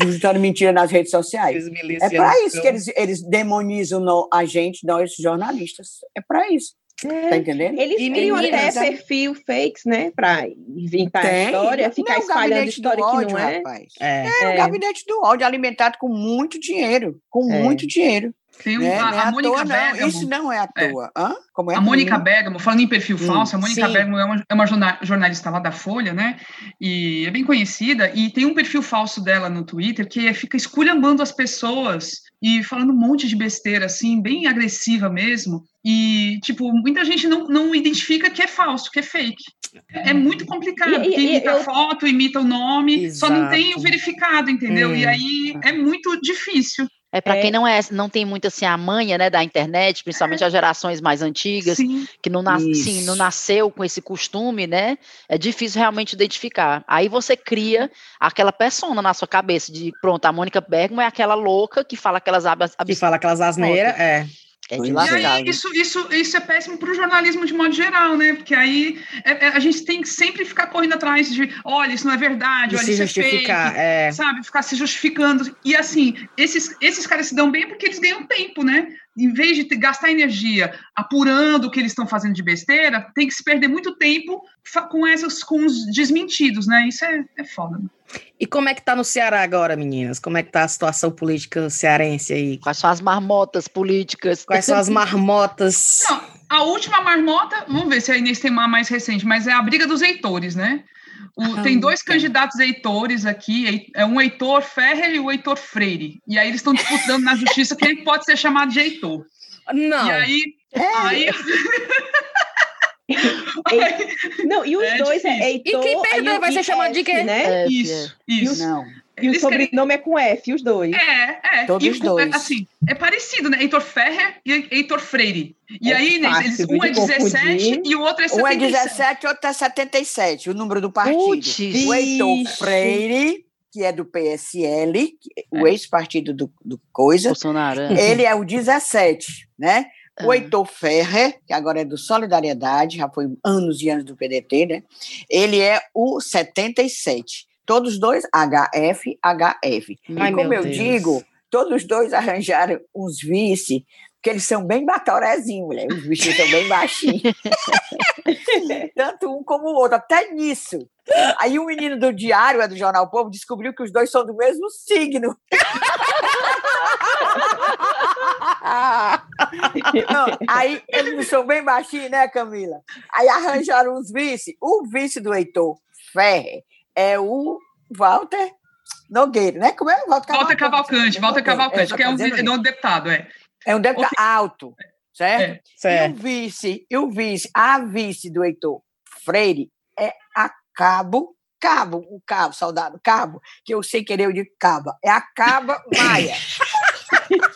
visitando mentira nas redes sociais. É para isso que eles, eles demonizam a gente, nós jornalistas é para isso. É. Tá entendendo? Eles e criam até perfil fakes, né? Para inventar Tem. história, ficar não, espalhando história ódio, que não é. Rapaz. É, é, é o gabinete do ódio alimentado com muito dinheiro. Com é. muito dinheiro. Tem um, né? a, a, a Mônica toa, Bergamo. Isso não é à é. toa. É. Como é a Mônica Bergamo, falando em perfil hum, falso, a Mônica sim. Bergamo é uma, é uma, jornalista lá da Folha, né? E é bem conhecida, e tem um perfil falso dela no Twitter que é, fica esculhambando as pessoas e falando um monte de besteira, assim, bem agressiva mesmo. E, tipo, muita gente não, não identifica que é falso, que é fake. É, é muito complicado. E, imita eu... foto, imita o nome, Exato. só não tem o verificado, entendeu? E aí é muito difícil. É para é. quem não é, não tem muito assim a manha, né, da internet, principalmente é. as gerações mais antigas, Sim. que não, nas, sim, não nasceu com esse costume, né? É difícil realmente identificar. Aí você cria aquela persona na sua cabeça de, pronto, a Mônica Bergman é aquela louca que fala aquelas abas, que fala aquelas asneiras, é. É de e aí, isso, isso, isso é péssimo para o jornalismo de modo geral, né? Porque aí é, é, a gente tem que sempre ficar correndo atrás de, olha, isso não é verdade, olha, se isso justificar, é fake, é... sabe? Ficar se justificando. E assim, esses, esses caras se dão bem porque eles ganham tempo, né? Em vez de gastar energia apurando o que eles estão fazendo de besteira, tem que se perder muito tempo com essas, com os desmentidos, né? Isso é, é foda. Né? E como é que tá no Ceará agora, meninas? Como é que tá a situação política cearense aí? Quais são as marmotas políticas? Quais são as marmotas? Não, a última marmota, vamos ver se a Inês tem uma mais recente, mas é a briga dos eitores, né? O, ah, tem dois candidatos eitores aqui, é um Heitor Ferrer e o Heitor Freire. E aí eles estão disputando na justiça quem pode ser chamado de Heitor. Não. E aí. É. aí... não, e os é dois é Heitor. E quem perdeu vai ser chamado de quê? Né? Isso, isso. Não. E o sobrenome querem... é com F, os dois. É, é. Todos os dois. Assim, é parecido, né? Heitor Ferrer e Heitor Freire. E é aí, fácil, eles, um é 17 confundir. e o outro é 77. Um é 17 e o outro é 77, o número do partido. Puts, o Heitor Freire que é do PSL, o é. ex-partido do, do Coisa. Bolsonaro. É. Ele é o 17, né? O ah. Heitor Ferrer, que agora é do Solidariedade, já foi anos e anos do PDT, né? Ele é o 77. Todos dois HF, HF. Ai, e como eu Deus. digo, todos dois arranjaram uns vice, porque eles são bem batorezinhos, mulher. Os bichinhos são bem baixinhos. Tanto um como o outro, até nisso. Aí o um menino do Diário, é do Jornal Povo, descobriu que os dois são do mesmo signo. Não, aí eles não são bem baixinhos, né, Camila? Aí arranjaram uns vice. O vice do Heitor Ferre é o Walter Nogueira, né? Como é? Walter Cavalcante. Walter Cavalcante, Walter Cavalcante, é, que é um, é um deputado, é. É um deputado alto, certo? É, certo? E o vice, e o vice, a vice do Heitor Freire é a Cabo Cabo, o Cabo, soldado Cabo, que eu sei querer o de Caba, é a Caba Maia.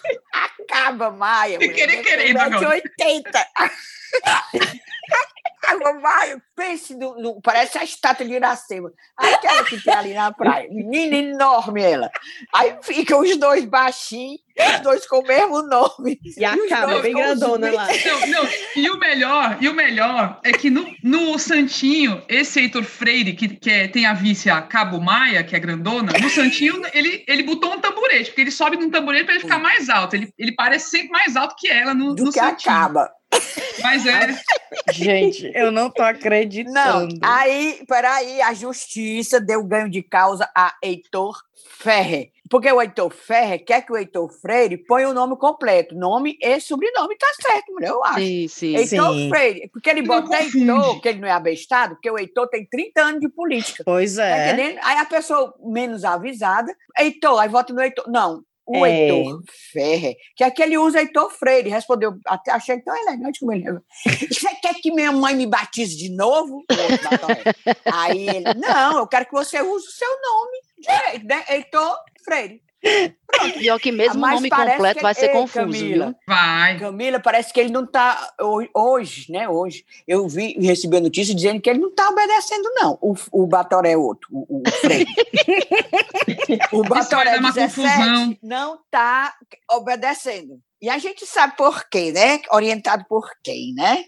Acaba, Maia. Querer, querer, 80. Maia, pense no, no, Parece a estátua de Iracema. Aquela que tem ali na praia. Menina enorme ela. Aí ficam os dois baixinhos, os dois com o mesmo nome. E acaba bem grandona lá. Não, não, e o melhor, e o melhor é que no, no Santinho, esse Heitor Freire, que, que é, tem a vice a Cabo Maia, que é grandona, no Santinho ele, ele botou um tamborete, porque ele sobe num tamborete para ele ficar mais alto. Ele, ele parece sempre mais alto que ela no, Do no que Santinho. acaba. Mas é. Gente, eu não tô acreditando. Não, aí, peraí, a justiça deu ganho de causa a Heitor Ferrer. Porque o Heitor Ferrer quer que o Heitor Freire ponha o nome completo, nome e sobrenome, tá certo, mulher, eu acho. Sim, sim. Heitor Sim. Freire, porque ele bota. Heitor, que ele não é abestado, porque o Heitor tem 30 anos de política. Pois Tá é. entendendo? Aí a pessoa menos avisada, Heitor, aí vota no Heitor. Não, o É. Heitor Ferrer, que aqui ele usa Heitor Freire, respondeu, até achei tão elegante como ele. Você quer que minha mãe me batize de novo? Aí ele, não, eu quero que você use o seu nome direito, né? Heitor Freire. Pior que mesmo o nome completo vai ser Ei, confuso, Camila, viu? Vai. Camila, parece que ele não está hoje, né? Hoje eu vi recebi a notícia dizendo que ele não está obedecendo, não. O, o Batoré é outro, o, o Freire. o Batoré uma 17 confusão. não está obedecendo. E a gente sabe por quê, né? Orientado por quem, né?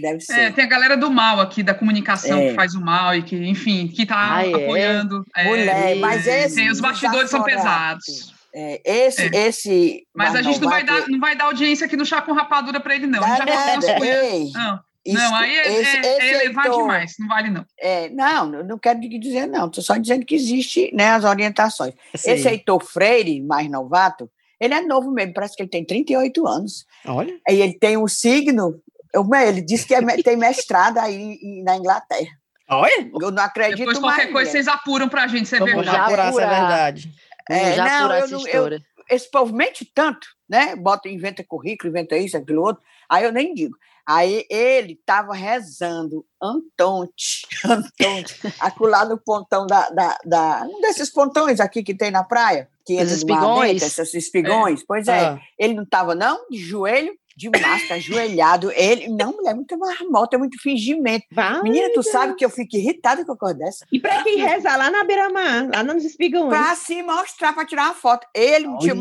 Deve É, ser. tem a galera do mal aqui, da comunicação, É. que faz o mal e que, enfim, que tá Ah, é? apoiando. É, Mulher, mas é, esse tem, os bastidores são pesados. É, esse, É. esse. Mas a gente não vai, dar, não vai dar audiência aqui no chá com rapadura pra ele, não. A gente já Dá falou ei, Não, isso- não, aí é, esse- é- esse é elevar Heitor- demais, não vale não. É, não, eu não quero dizer não, estou só dizendo que existe né, as orientações. Esse Sim. Heitor Freire, mais novato, ele é novo mesmo, parece que ele tem 38 anos. Olha. E ele tem um signo, eu- ele disse que é tem mestrado aí em- na Inglaterra. Olha. Eu não acredito Depois mais. qualquer coisa mulher. vocês apuram pra gente, você é Vamos verdade. já apurar se é verdade. É, já não, apurar eu essa não- eu- história. Esse povo mente tanto, né? Bota, inventa currículo, inventa isso, aquilo outro. Aí eu nem digo. Aí ele estava rezando Antonte, Antonte, acolá no pontão da, da, da- Um desses pontões aqui que tem na praia, que dentro, espigões? esses espigões. Pois é, Ah, ele não estava, não, de joelho, de máscara, ajoelhado. Ele, não, mulher, muita marmota, é muito fingimento. Vai. Menina, tu sabe que eu fico irritada com a coisa dessa? E para quem reza lá na beira-mar, lá nos espigões, Pra se mostrar, pra tirar uma foto. Ele, um dia,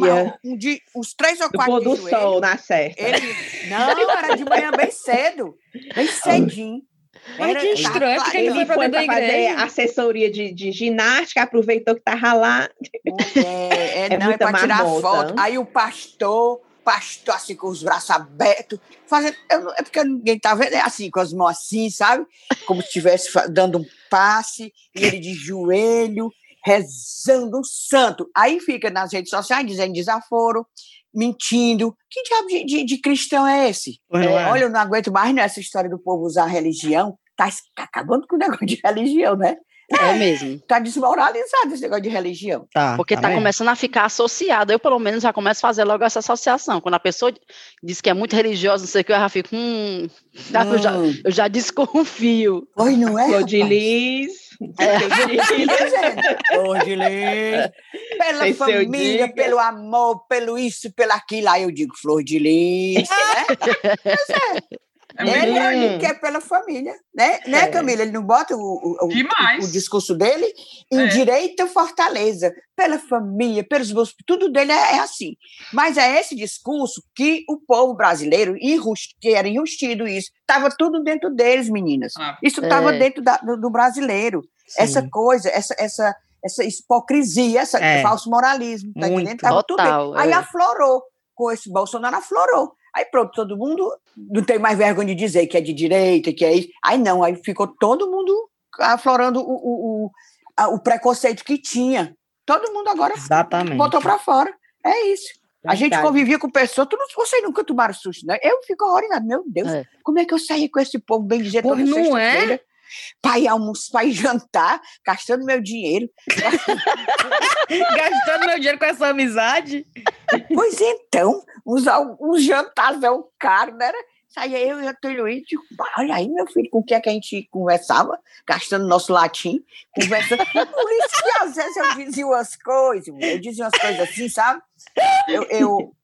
um dia, uns três ou do quatro pôr de do joelho, sol na certa. Ele, não, era de manhã bem cedo, bem cedinho. Mas que estranho, tá porque ele foi para fazer igreja. assessoria de, de ginástica, aproveitou que tava lá. É, é, É não, é para tirar foto. Aí o pastor, pastor assim com os braços abertos, fazendo, eu é porque ninguém tá vendo, é assim, com as mãos assim, sabe? Como se estivesse dando um passe, e ele de joelho, rezando um santo. Aí fica nas redes sociais dizendo desaforo, mentindo. Que diabo de, de- de cristão é esse? não é? Olha, eu não aguento mais nessa história do povo usar religião. Tá tá acabando com o negócio de religião, né? É mesmo. Tá desmoralizado esse negócio de religião. Tá, Porque tá vendo? começando a ficar associado. Eu, pelo menos, já começo a fazer logo essa associação. Quando a pessoa diz que é muito religiosa, não sei o que, eu já fico, hum, já- eu, já, Hum, eu já desconfio. Pois não é? Flor de rapaz? lis. Flor de lis. Pela Sei família, pelo amor, pelo isso, pelo aquilo. Aí eu digo flor de lis. né? É Ele, ele quer pela família, né, né É. Camila? Ele não bota o, o, o- o discurso dele em É. direita fortaleza, pela família, pelos meus. Tudo dele é, é assim. Mas é esse discurso que o povo brasileiro, que era enrustido isso, estava tudo dentro deles, meninas. Ah, Isso estava É. dentro da- do, do brasileiro. Essa Sim. coisa, essa, essa, essa hipocrisia, esse É. falso moralismo, tá Muito. entendendo? Tava tudo Total, dentro. Aí é. aflorou. Com esse Bolsonaro aflorou. Aí pronto, todo mundo não tem mais vergonha de dizer que é de direita, que é isso. Aí não, aí ficou todo mundo aflorando o, o, o, o preconceito que tinha. Todo mundo agora Exatamente. botou para fora. É isso. A gente convivia com pessoas, tu não, vocês nunca tomaram susto, né? Eu fico horrorizado, meu Deus, É. como é que eu saí com esse povo bem dizer toda não é? Para ir almoçar, para ir jantar, gastando meu dinheiro. Gastando meu dinheiro com essa amizade. Pois então, uns, é um caro, né? Saía eu e o Antônio e digo, "Bah, olha aí, meu filho, com o que é que a gente conversava, gastando nosso latim, conversando. Por isso que às vezes eu dizia umas coisas, eu dizia umas coisas assim, sabe? Eu, eu,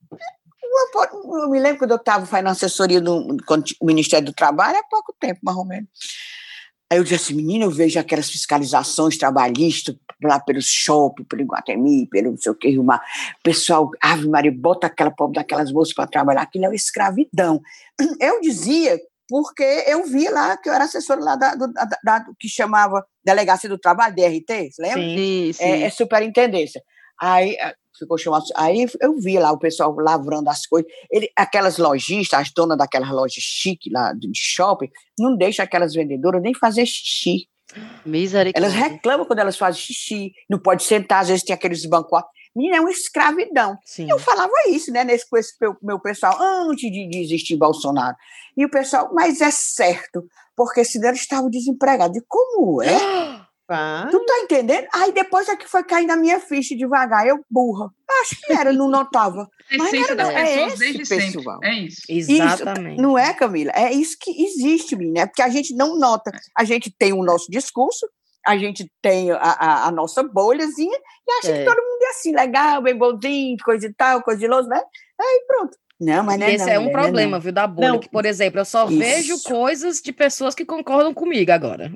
eu, me lembro quando eu estava fazendo assessoria no quando tinha o Ministério do Trabalho, há pouco tempo, mais ou menos. Aí eu disse assim, menina, eu vejo aquelas fiscalizações trabalhistas lá pelo shopping, pelo Iguatemi, pelo não sei o que. O pessoal, Ave Maria, bota aquela pobre daquelas moças para trabalhar, aquilo é uma escravidão. Eu dizia, porque eu via lá que eu era assessora lá da, do, da, da- que chamava Delegacia do Trabalho, DRT, lembra? Sim, sim. É, é superintendência. Aí, ficou chamado. Aí eu vi lá o pessoal lavrando as coisas. Ele, aquelas lojistas, as donas daquelas lojas chique lá de shopping, não deixam aquelas vendedoras nem fazer xixi. Misericórdia. Elas reclamam quando elas fazem xixi, não pode sentar, às vezes tem aqueles bancos. Menina, é uma escravidão. Sim. Eu falava isso, né, nesse, com esse meu, meu pessoal, antes de, de existir Bolsonaro. E o pessoal, mas é certo, porque senão eles estavam desempregados. E como é? Tu tá entendendo? Aí depois é que foi cair na minha ficha devagar, eu burra. Acho que era, não notava. A Mas essência não das era, não, é esse desde sempre. pessoal. É isso. Exatamente. Isso, não é, Camila? É isso que existe, menina. É porque a gente não nota. A gente tem o nosso discurso, a gente tem a, a, a nossa bolhazinha e acha É. que todo mundo é assim, legal, bem bonzinho, coisa e tal, coisa de louco, né? Aí pronto. Não, mas não é Esse não, é um não problema, viu, da bolha. Não. Que, por exemplo, eu só Isso. vejo coisas de pessoas que concordam comigo agora.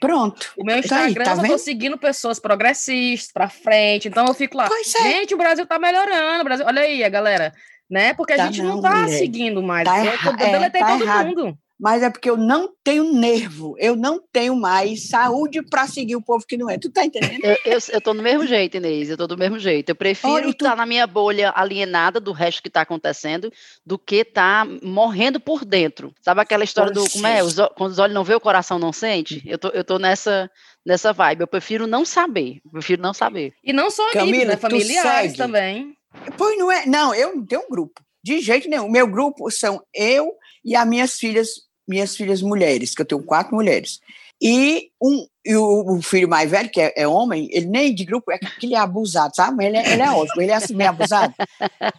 Pronto. O meu Tá aí, Instagram, tá eu tô seguindo pessoas progressistas, pra frente. Então eu fico lá. É. Gente, o Brasil tá melhorando. Brasil... Olha aí, a galera. Né? Porque a Tá gente não, não, tá mulher. seguindo mais. Tá eu, erra- eu é, deletei tá todo errado. mundo. Mas é porque eu não tenho nervo, eu não tenho mais saúde para seguir o povo que não é. Tu tá entendendo? Eu, eu, eu tô do mesmo jeito, Inês, eu tô do mesmo jeito. Eu prefiro estar tu- na minha bolha alienada do resto que tá acontecendo do que estar morrendo por dentro. Sabe aquela história do, como é, os, quando os olhos não vê, o coração não sente? Eu tô, eu tô nessa, nessa vibe, eu prefiro não saber, eu prefiro não saber. E não só amigos, Camila, né? Familiares segue? também. Pois não é. Não, eu não tenho um grupo. De jeito nenhum. Meu grupo são eu e as minhas filhas, minhas filhas mulheres, que eu tenho quatro mulheres. E, um, e o, filho mais velho, que é, é homem, ele nem de grupo, é que ele é abusado, sabe? Mas Ele é, ele é ótimo, ele é assim, meio abusado.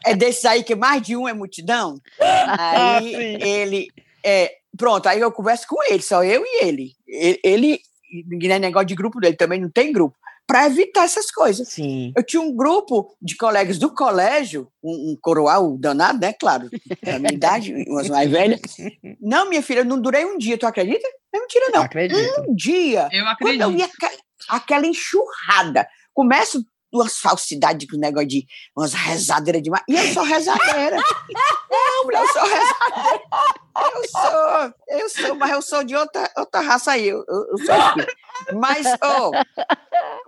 É desses aí que mais de um é multidão. Aí ele. É, pronto, aí eu converso com ele, só eu e ele. Ele, ele é negócio de grupo dele, também não tem grupo, para evitar essas coisas. Sim. Eu tinha um grupo de colegas do colégio, um, um coroal danado, né? Claro, da minha idade, umas mais velhas. Não, minha filha, eu não durei um dia, tu acredita? Não é mentira, Não não. acredito. Um dia. Eu Quando eu acredito. vi aca- aquela enxurrada, começo umas falsidades com negócio de umas rezadeiras demais. E eu sou rezadeira. Não, mulher, eu sou rezadeira. Eu sou, eu sou, mas eu sou de outra, outra raça aí. Eu, eu, eu sou espírita. Mas, oh,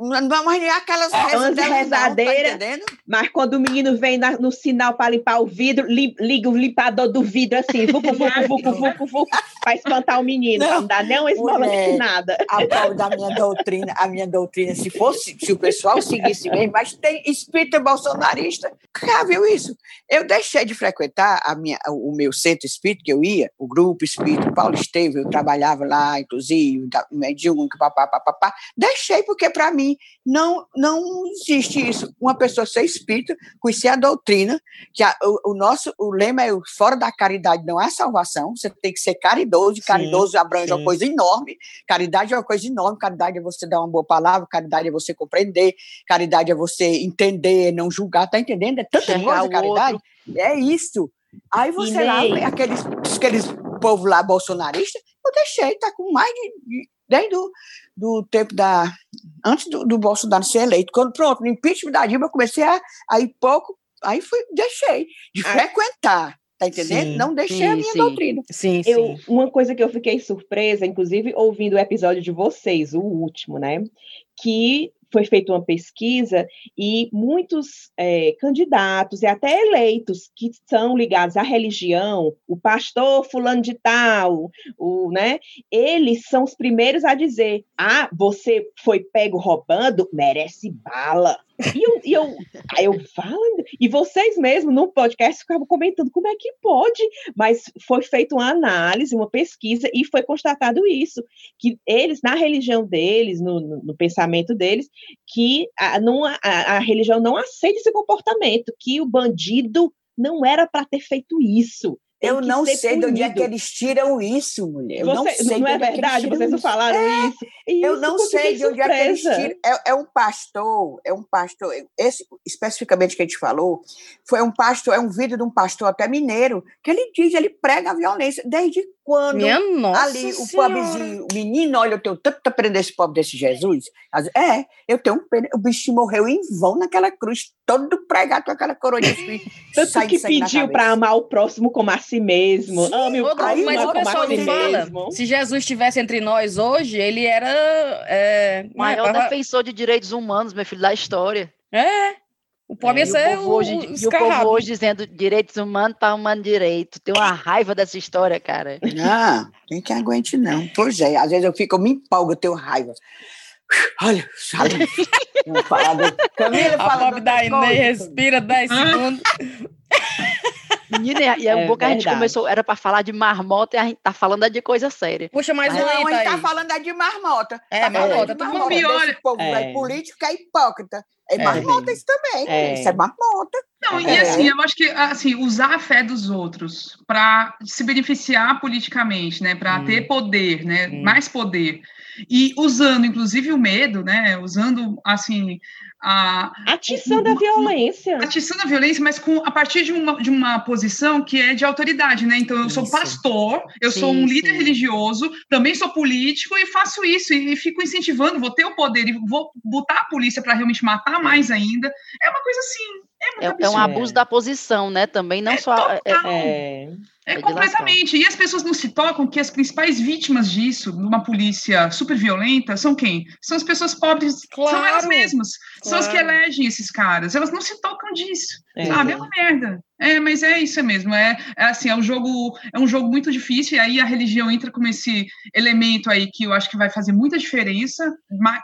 não mas nem aquelas rezadeiras, tá? Mas quando o menino vem na- no sinal para limpar o vidro, li- liga o limpador do vidro assim, vucu, vucu, vucu, vucu, vucu, para espantar o menino, Não, não dar nem uma esmola de nada. a prova da minha doutrina, a minha doutrina, se fosse, se o pessoal seguisse mesmo, mas tem espírita bolsonarista, já viu isso? Eu deixei de frequentar a minha, o meu centro espírita que eu ia, o grupo espírita Paulo Esteve, eu trabalhava lá, inclusive, da- mediúnica, papá, papá, deixei porque para mim não, não existe isso. Uma pessoa ser espírita, conhecer a doutrina, que a- o, o nosso, o lema é o fora da caridade não há salvação, você tem que ser caridoso, e caridoso abrange uma sim. coisa enorme, Caridade é uma coisa enorme, caridade é você dar uma boa palavra, caridade é você compreender, caridade é você entender, não julgar, tá entendendo? É tanta Enxergar coisa, caridade. É isso. Aí você lá, aqueles, aqueles povo lá bolsonarista, eu deixei, tá com mais de. De- desde o do tempo da. Antes do, do Bolsonaro ser eleito. Quando, pronto, no impeachment da Dilma, eu comecei a. Aí pouco, aí fui, deixei de Ah. frequentar, tá entendendo? Sim, não deixei a sim, minha sim. doutrina. Sim, Eu, sim. uma coisa que eu fiquei surpresa, inclusive ouvindo o episódio de vocês, o último, né? Que foi feita uma pesquisa e muitos eh, candidatos e até eleitos que são ligados à religião, o pastor fulano de tal, o, né? Eles são os primeiros a dizer: ah, você foi pego roubando, merece bala. E eu, e eu, aí eu falo, e vocês mesmos no podcast ficavam comentando como é que pode, mas foi feita uma análise, uma pesquisa, e foi constatado isso, que eles, na religião deles, no, no- no pensamento deles, que a, não, a, a religião não aceita esse comportamento, que o bandido não era para ter feito isso. tem Eu não sei de onde é que punido. eles tiram isso, mulher. Eu não Você- sei de não é é verdade? Vocês não falaram isso? Eu Isso não eu sei de onde é que eles. É, é um pastor, é um pastor. Esse especificamente que a gente falou, foi um pastor, é um vídeo de um pastor até mineiro, que ele diz, ele prega a violência. Desde quando Minha nossa ali o Senhora. pobrezinho, o menino, olha, eu tenho tanta pena desse pobre desse Jesus. É, eu tenho pena. O bicho morreu em vão naquela cruz, todo pregado com aquela coroa de espinho. Tanto sai que pediu para amar o próximo como a si mesmo. Sim, Ame o próximo mas o como pessoal a si mesmo. Se Jesus estivesse entre nós hoje, ele era. É, O maior é, defensor de direitos humanos, meu filho, da história. é, O pobre É, e o hoje, o e o povo hoje dizendo direitos humanos para humano direito. Tem uma raiva dessa história, cara. Não, tem que aguente, não. Pois é, às vezes eu fico, eu me empolgo, eu tenho raiva. Olha, sabe? Vamos falar do- Camila A fala pobre de da Inês respira 10 segundos. Menina, e é pouco que a gente começou, era para falar de marmota e a gente tá falando de coisa séria. Puxa mais Não, um aí, a gente tá falando é de marmota. É, Tá falando marmota, de tudo marmota. pior. Desse povo É. é. político que é hipócrita. É, É. marmota isso também. É. Isso é marmota. Não, e assim, eu acho que assim, usar a fé dos outros para se beneficiar politicamente, né, para Hum. ter poder, né, Hum. mais poder. E usando inclusive o medo, né, usando assim a Atiçando a violência. atiçando a violência, mas com a partir de uma, de uma posição que é de autoridade, né? Então eu sou Isso. pastor, eu sou um Sim, líder sim. religioso, também sou político e faço isso e, e fico incentivando, vou ter o poder e vou botar a polícia para realmente matar mais ainda. É uma coisa assim, é muito É, é um abuso da posição, né? Também não só. É-. É. Completamente. E as pessoas não se tocam que as principais vítimas disso, numa polícia super violenta, são quem? São as pessoas pobres, são elas Claro, mesmas. São as que claro. elegem esses caras. Elas não se tocam disso. É. Sabe? É uma merda. É, mas é isso mesmo. É, é assim, é um jogo, é um jogo muito difícil, e aí a religião entra como esse elemento aí que eu acho que vai fazer muita diferença,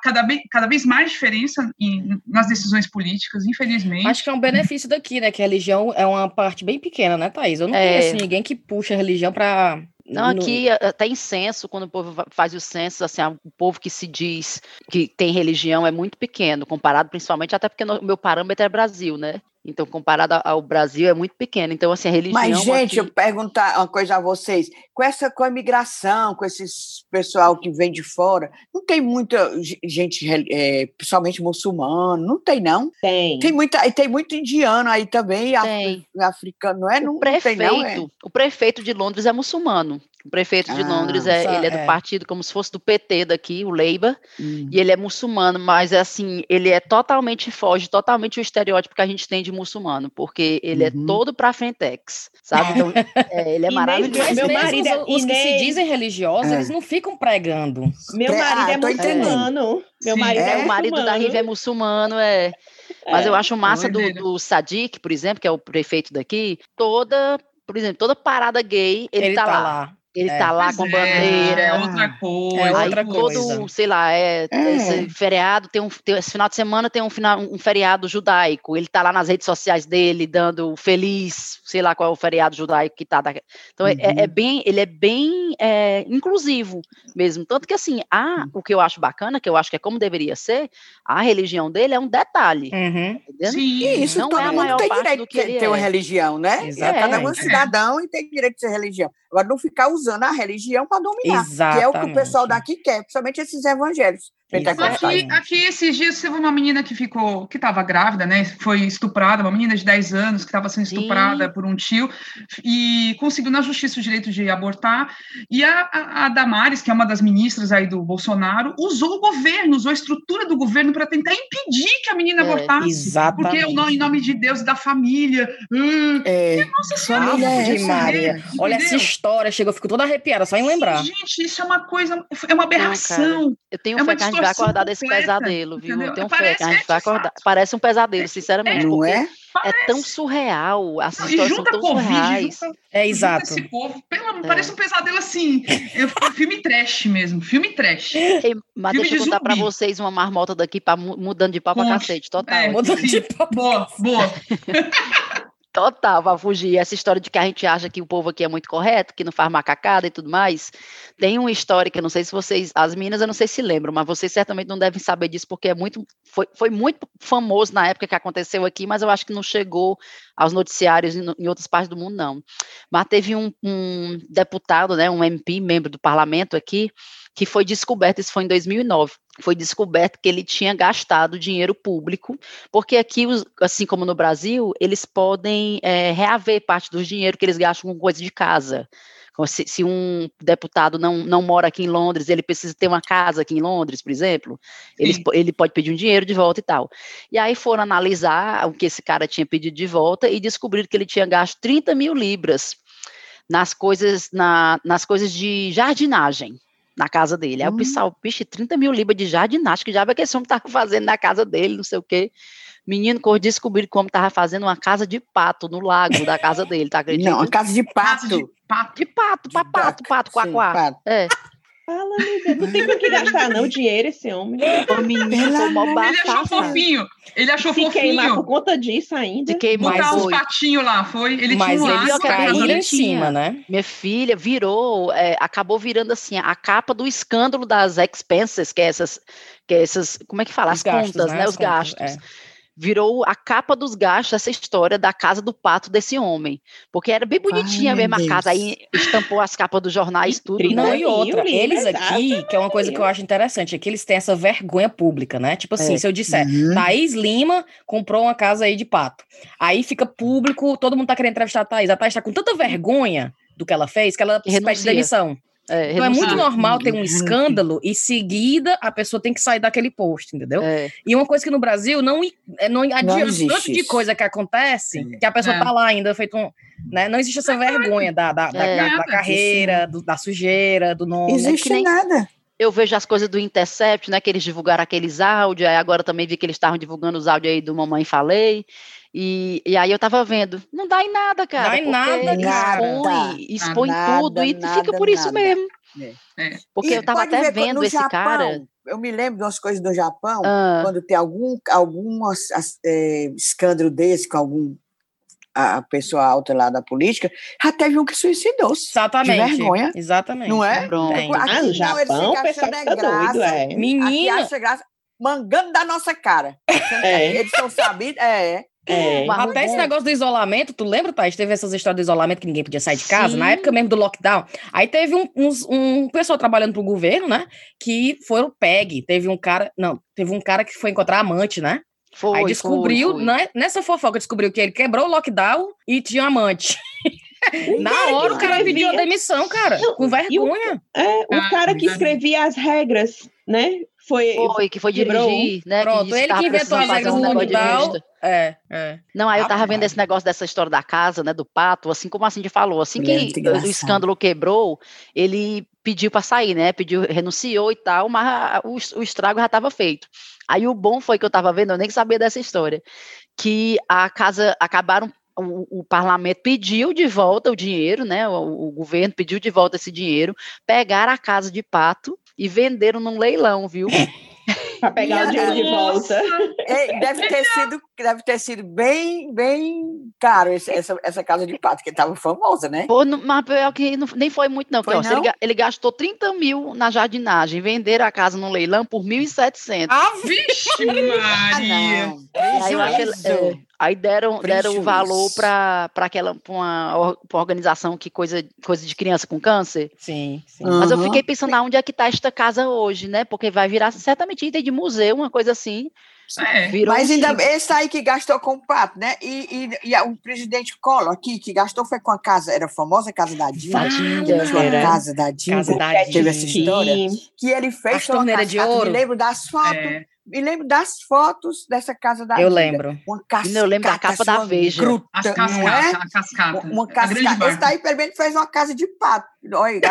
cada, vez, cada vez mais diferença em- nas decisões políticas, infelizmente. Acho que é um benefício daqui, né? Que a religião é uma parte bem pequena, né, Thaís? Eu não É. conheço ninguém que puxa a religião pra. Não, aqui até em censo, quando o povo faz o censo, assim, o povo que se diz que tem religião é muito pequeno, comparado principalmente, até porque o meu parâmetro é Brasil, né? Então, comparado ao Brasil, é muito pequeno. Então, assim, a religião. Mas, gente, aqui- eu perguntar uma coisa a vocês. Com essa com a imigração, com esses pessoal que vem de fora, não tem muita ge- gente, é, principalmente muçulmano, não tem, não? Tem. Tem, muita, e tem muito indiano aí também, Tem. africano, não é? Não, O não tem, prefeito, não, é? o prefeito de Londres é muçulmano. O prefeito de Ah, Londres é, só- ele é do é. partido como se fosse do PT daqui, o Labour, Hum. e ele é muçulmano, mas é assim, ele é totalmente foge totalmente o estereótipo que a gente tem de muçulmano, porque ele Uhum. é todo pra frentex, sabe? Então, é, ele é maravilhoso. Mas Meu marido é- os, os que se dizem religiosos, É. eles não ficam pregando. Meu marido Ah, é muçulmano. Meu Sim. marido é, É? O marido da. Riva é muçulmano, é. Mas É. eu acho massa do, do Sadiq, por exemplo, que é o prefeito daqui, toda, por exemplo, toda parada gay, ele, tá, lá. Ele É. tá lá com é, bandeira. É outra coisa. É Aí outra todo, coisa. sei lá, é, É. esse feriado, tem um, tem- esse final de semana tem um, final, um feriado judaico, ele tá lá nas redes sociais dele, dando feliz, sei lá qual é o feriado judaico que tá. da- Então, é- é, é Uhum. bem, ele é bem é, inclusivo mesmo, tanto que assim, a, Hum. o que eu acho bacana, que eu acho que é como deveria ser, a religião dele é um detalhe, Uhum. Sim. E isso, Não todo é a mundo maior tem parte direito do que de ter, uma é. religião, né? Exatamente. Cada um é É. cidadão e tem direito de ser religião. Agora, não ficar usando a religião para dominar, que é o que o pessoal Exatamente. daqui quer, principalmente esses evangélicos. Aqui, Exatamente. aqui esses dias teve uma menina que ficou, que estava grávida, né? Foi estuprada, uma menina de 10 anos que estava sendo Sim. estuprada por um tio e conseguiu na justiça o direito de abortar. E a, a, Damares, que é uma das ministras aí do Bolsonaro, usou o governo, usou a estrutura do governo para tentar impedir que a menina É, abortasse. Exatamente. Porque o nome, em nome de Deus e da família. hum, É, nossa senhora, é Maria. Olha essa história, chegou, eu fico toda arrepiada, só em lembrar. Gente, isso é uma coisa, é uma aberração. Eu tenho É uma gente vai acordar desse completa, pesadelo, viu? Eu entendeu? tenho fé Parece- que a gente é, vai de fato. acordar. Parece um pesadelo, sinceramente, não é? é tão surreal, as Não, e histórias são junta tão Covid, surreais. junta, É junta exato. esse povo. Pelo, Parece um pesadelo assim. É filme trash mesmo, filme trash. Ei, mas Filme deixa eu de contar pra zumbi. vocês uma marmota daqui, pra, mu- mudando de pau pra Conte. cacete, total. É. Mudando sim. de papo. Boa, boa. Total, pra fugir. Essa história de que a gente acha que o povo aqui é muito correto, que não faz macacada e tudo mais. Tem uma história que eu não sei se vocês, as meninas eu não sei se lembram, mas vocês certamente não devem saber disso, porque é muito, foi, foi muito famoso na época que aconteceu aqui, mas eu acho que não chegou aos noticiários em, em outras partes do mundo, não. Mas teve um, um deputado, né, um MP, membro do parlamento aqui, que foi descoberto, isso foi em 2009, foi descoberto que ele tinha gastado dinheiro público, porque aqui, assim como no Brasil, eles podem eh, reaver parte do dinheiro que eles gastam com coisa de casa. Se, se um deputado não, não mora aqui em Londres, ele precisa ter uma casa aqui em Londres, por exemplo, po- ele pode pedir um dinheiro de volta e tal. E aí foram analisar o que esse cara tinha pedido de volta e descobriram que ele tinha gasto 30 mil libras nas coisas, na, nas coisas de jardinagem na casa dele. Aí o Hum. pessoal, bicho, 30 mil libras de jardinagem, que já vai que esse homem estava fazendo na casa dele, não sei o quê. Menino, cor descobriram como tava fazendo uma casa de pato no lago da casa dele, tá acreditando? Não, uma casa de Casa pato. de pato. De pato, De pa- pato, pato, quá, quá. pato. É, Fala, amiga. Não tem com que gastar, não, dinheiro esse homem. mó amor- Ele achou fofinho. Ele achou Se queimar por fofinho. conta disso ainda. De queimar Botar uns patinhos lá, foi? Ele Mas tinha um eles caíram em cima, né? Minha filha virou, é, acabou virando assim, a capa do escândalo das expenses, que é essas, que é essas, como é que fala? Os As gastos, contas, né? né? As Os contas, gastos. é. Virou a capa dos gastos essa história da casa do pato desse homem. Porque era bem bonitinha Ai, mesmo a meu casa. Aí estampou as capas dos jornais, tudo. Trinta Não, Né? e outra, eles aqui, que é uma coisa que eu acho interessante, é que eles têm essa vergonha pública, né? Tipo assim, É. se eu disser, Uhum. Thaís Lima comprou uma casa aí de pato. Aí fica público, todo mundo tá querendo entrevistar a Thaís. A Thaís tá com tanta vergonha do que ela fez que ela Que pede demissão. É, Então é muito normal ter um Uhum. escândalo e seguida a pessoa tem que sair daquele post, entendeu? É, E uma coisa que no Brasil não, é, não adianta existe tanto de coisa que acontece que a pessoa É. tá lá ainda feito um. Né? Não existe essa vergonha da, da, da, É. da- da carreira, do- da sujeira, do nome. Existe que nem- nada. eu vejo as coisas do Intercept, né? Que eles divulgaram aqueles áudios, aí agora também vi que eles estavam divulgando os áudios aí do Mamãe Falei. E, e aí eu tava vendo, não dá em nada, cara. Dá em nada, cara. Expõe, expõe Nada, tudo e nada, fica por isso nada. mesmo. É. Porque E eu tava até ver vendo no esse Japão, cara. Eu me lembro de umas coisas do Japão, Ah, quando tem algum, algum as- as- é, escândalo desse com algum a pessoa alta lá da política, já teve um que suicidou-se. Exatamente. De vergonha. Exatamente. Não é? Pronto. Tem. Ah, no não, eles Japão, ficam o pessoal achando é doido, graça. é. Aqui Menina, acha graça, mangando da nossa cara. É. Eles são sabidos, é. É. Até esse bom. negócio do isolamento, tu lembra, Thais? Teve essas histórias do isolamento que ninguém podia sair de casa, Sim. na época mesmo do lockdown. Aí teve um, uns- um pessoal trabalhando pro governo, né? Que foram PEG. Teve um cara. Não, teve um cara que foi encontrar amante, né? foi, Aí descobriu, foi, foi. né, nessa fofoca, descobriu que ele quebrou o lockdown e tinha amante. Na hora o cara pediu a demissão, cara. Não, Com e o- vergonha. É, o Ah, cara que escrevia as regras, né? Foi. Foi, que foi dirigir, né? Pronto, disse ele que inventou as regras um do de lockdown. É, é. Não, aí eu tava vendo esse negócio dessa história da casa, né, do pato, assim como a Cindy falou, assim que o escândalo quebrou, ele pediu para sair, né, pediu, renunciou e tal, mas o, o estrago já estava feito. Aí o bom foi que eu tava vendo, eu nem sabia dessa história, que a casa, acabaram, o, o parlamento pediu de volta o dinheiro, né, o, o governo pediu de volta esse dinheiro, pegaram a casa de pato e venderam num leilão, viu? Para pegar o dinheiro de volta. Ei, deve ter sido, deve ter sido bem, bem caro esse- essa, essa casa de pato, que estava famosa, né? Pô, não- mas pior que não- nem foi muito, não. Foi porque, ó, se Ele, não? ga- ele gastou 30 mil na jardinagem, venderam a casa no leilão por 1.700. Ah, Vixe, Ah, Maria. não. aí, eu acho que ele- Prejuízo. é, aí deram, deram o Prejuízo. valor para aquela pra uma, pra uma organização que coisa, coisa de criança com câncer. Sim, sim. Mas eu fiquei pensando aonde é que está esta casa hoje, né? Porque vai virar certamente item de museu, uma coisa assim. É. Virou Mas um ainda esse aí que gastou com o pato, né? E, e, e a- o presidente Collor aqui, que gastou foi com a casa, era a famosa casa da Dinda. Tadinha, Tinha uma era. casa da Dinda, Casa da teve essa história, que ele fez uma torneiras de ouro. Me lembro das fotos, É. me lembro das fotos dessa casa da Eu lembro. Uma cascata, Eu lembro da capa da assim, Veja. gruta, As é? cascatas, a cascata. Uma cascata. Esse daí, pelo menos, fez uma casa de pato. Olha.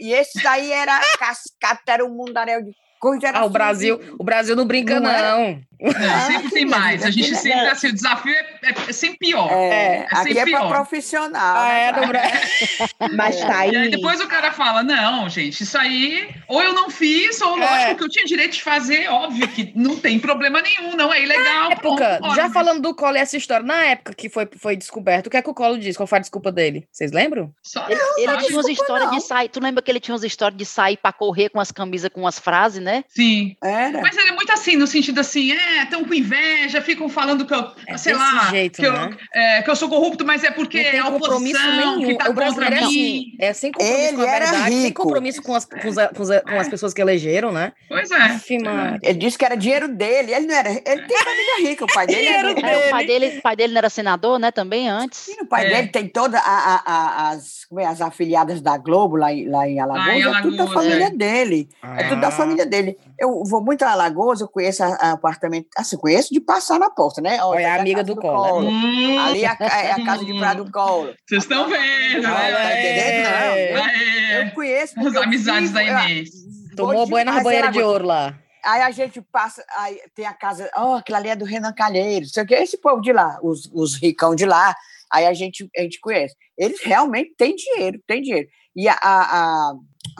E esse daí era cascata, era um mundaréu de coisa. Ah, o Brasil, o Brasil não brinca, Não é? não. Não, Ah, sempre tem aqui, mais. A aqui gente não- sempre, assim, o desafio é, é sempre pior. É, É, aqui sempre é para pior. profissional. Ah, é, no Brasil. Mas tá aí. E aí depois o cara fala, não, gente, isso aí, ou eu não fiz, ou É. lógico que eu tinha direito de fazer, óbvio que não tem problema nenhum, não é ilegal. época, pronto, já falando do Collor e essa história, na época que foi, foi descoberto, o que é que o Collor disse? Qual foi a desculpa dele? Vocês lembram? Só, Ele, ele só- tinha umas histórias de não. sair. Tu lembra que ele tinha umas histórias de sair para correr com as camisas com as frases, né? Sim. Era. Mas ele é muito assim, no sentido assim, é, estão com inveja, ficam falando que eu, É sei lá, jeito, que, eu, né? é, que eu sou corrupto, mas é porque é a compromisso oposição nenhum. que tá o brasileiro é contra assim, mim. é sem compromisso Ele com a era verdade, sem rico. compromisso com as, com, os- com as- com as pessoas que elegeram, né? Pois é. Aff, Maria. Ele disse que era dinheiro dele. Ele não era. Ele tem família rica. O pai dele é Dinheiro. É, o pai dele, o pai dele não era senador, né? Também antes. Sim, o pai É. dele tem todas as, como é, as afiliadas da Globo lá em, lá em Alagoas. Em é tudo da Alagoas, família é. dele. É tudo da Ah. família dele. Eu vou muito a Alagoas, eu conheço a, a apartamento. Assim, conheço de passar na porta, né? Olha, essa a é amiga do Collor. Hum, Ali é a, é a casa de praia do Collor. Vocês estão vendo, Não, né? tá entendendo? Não. É. Eu É. conheço. As amizades da Inês. Tomou banho na banheira de ouro lá. Aí a gente passa, aí tem a casa, ó, oh, aquilo ali é do Renan Calheiros, sei o que, esse povo de lá, os, os ricão de lá, aí a gente, a gente conhece. Eles realmente têm dinheiro, têm dinheiro. E a, a, a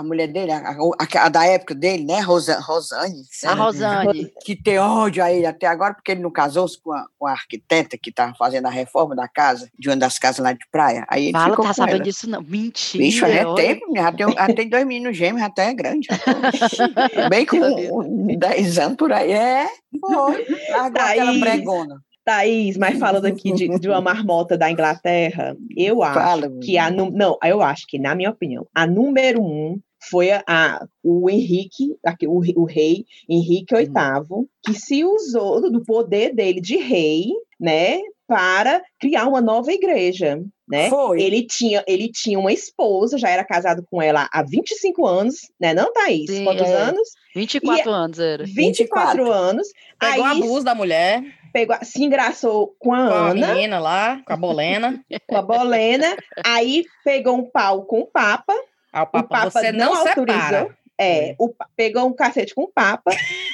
mulher dele, a, a, a, da época dele, né, Rosa, Rosane. A Rosane. Que tem ódio a ele até agora, porque ele não casou-se com a, com a arquiteta que estava fazendo a reforma da casa, de uma das casas lá de praia. Aí ele Fala, ficou tá sabendo ela. disso não. Mentira. Bicho, já olha. tem, já tem, já tem dois meninos gêmeos, até é grande. Bem com 10 anos por aí. É, foi. Largou aquela Thaís. Thaís, mas falando aqui de, de uma marmota da Inglaterra, eu acho Fala, que a não, eu acho que na minha opinião, a número um foi a, a- o Henrique, aqui, o, o rei Henrique VIII, que se usou do poder dele de rei, né, para criar uma nova igreja, né? Foi. Ele tinha, ele tinha uma esposa, já era casado com ela há 25 anos, né, não, Thaís? Sim, Quantos é. anos? 24 anos era. 24, 24. anos. Pegou aí abuso da mulher, pegou, se engraçou com a com a Ana, menina lá, com a bolena. com a Bolena, aí pegou um pau com o Papa, Ah, o o Papa, Papa você não, não, autorizou. separa. É, o, pegou um cacete com o Papa,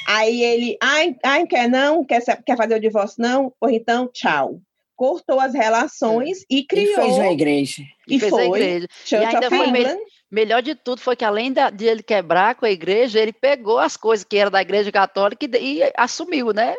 aí ele, ai, ai, quer não, quer, se- quer fazer o divórcio não, pois então, tchau. Cortou as relações e criou, fez uma igreja. e fez foi, a igreja. Church ainda of foi England, Melhor de tudo foi que, além da- de ele quebrar com a igreja, ele pegou as coisas que era da igreja católica e, e assumiu, né?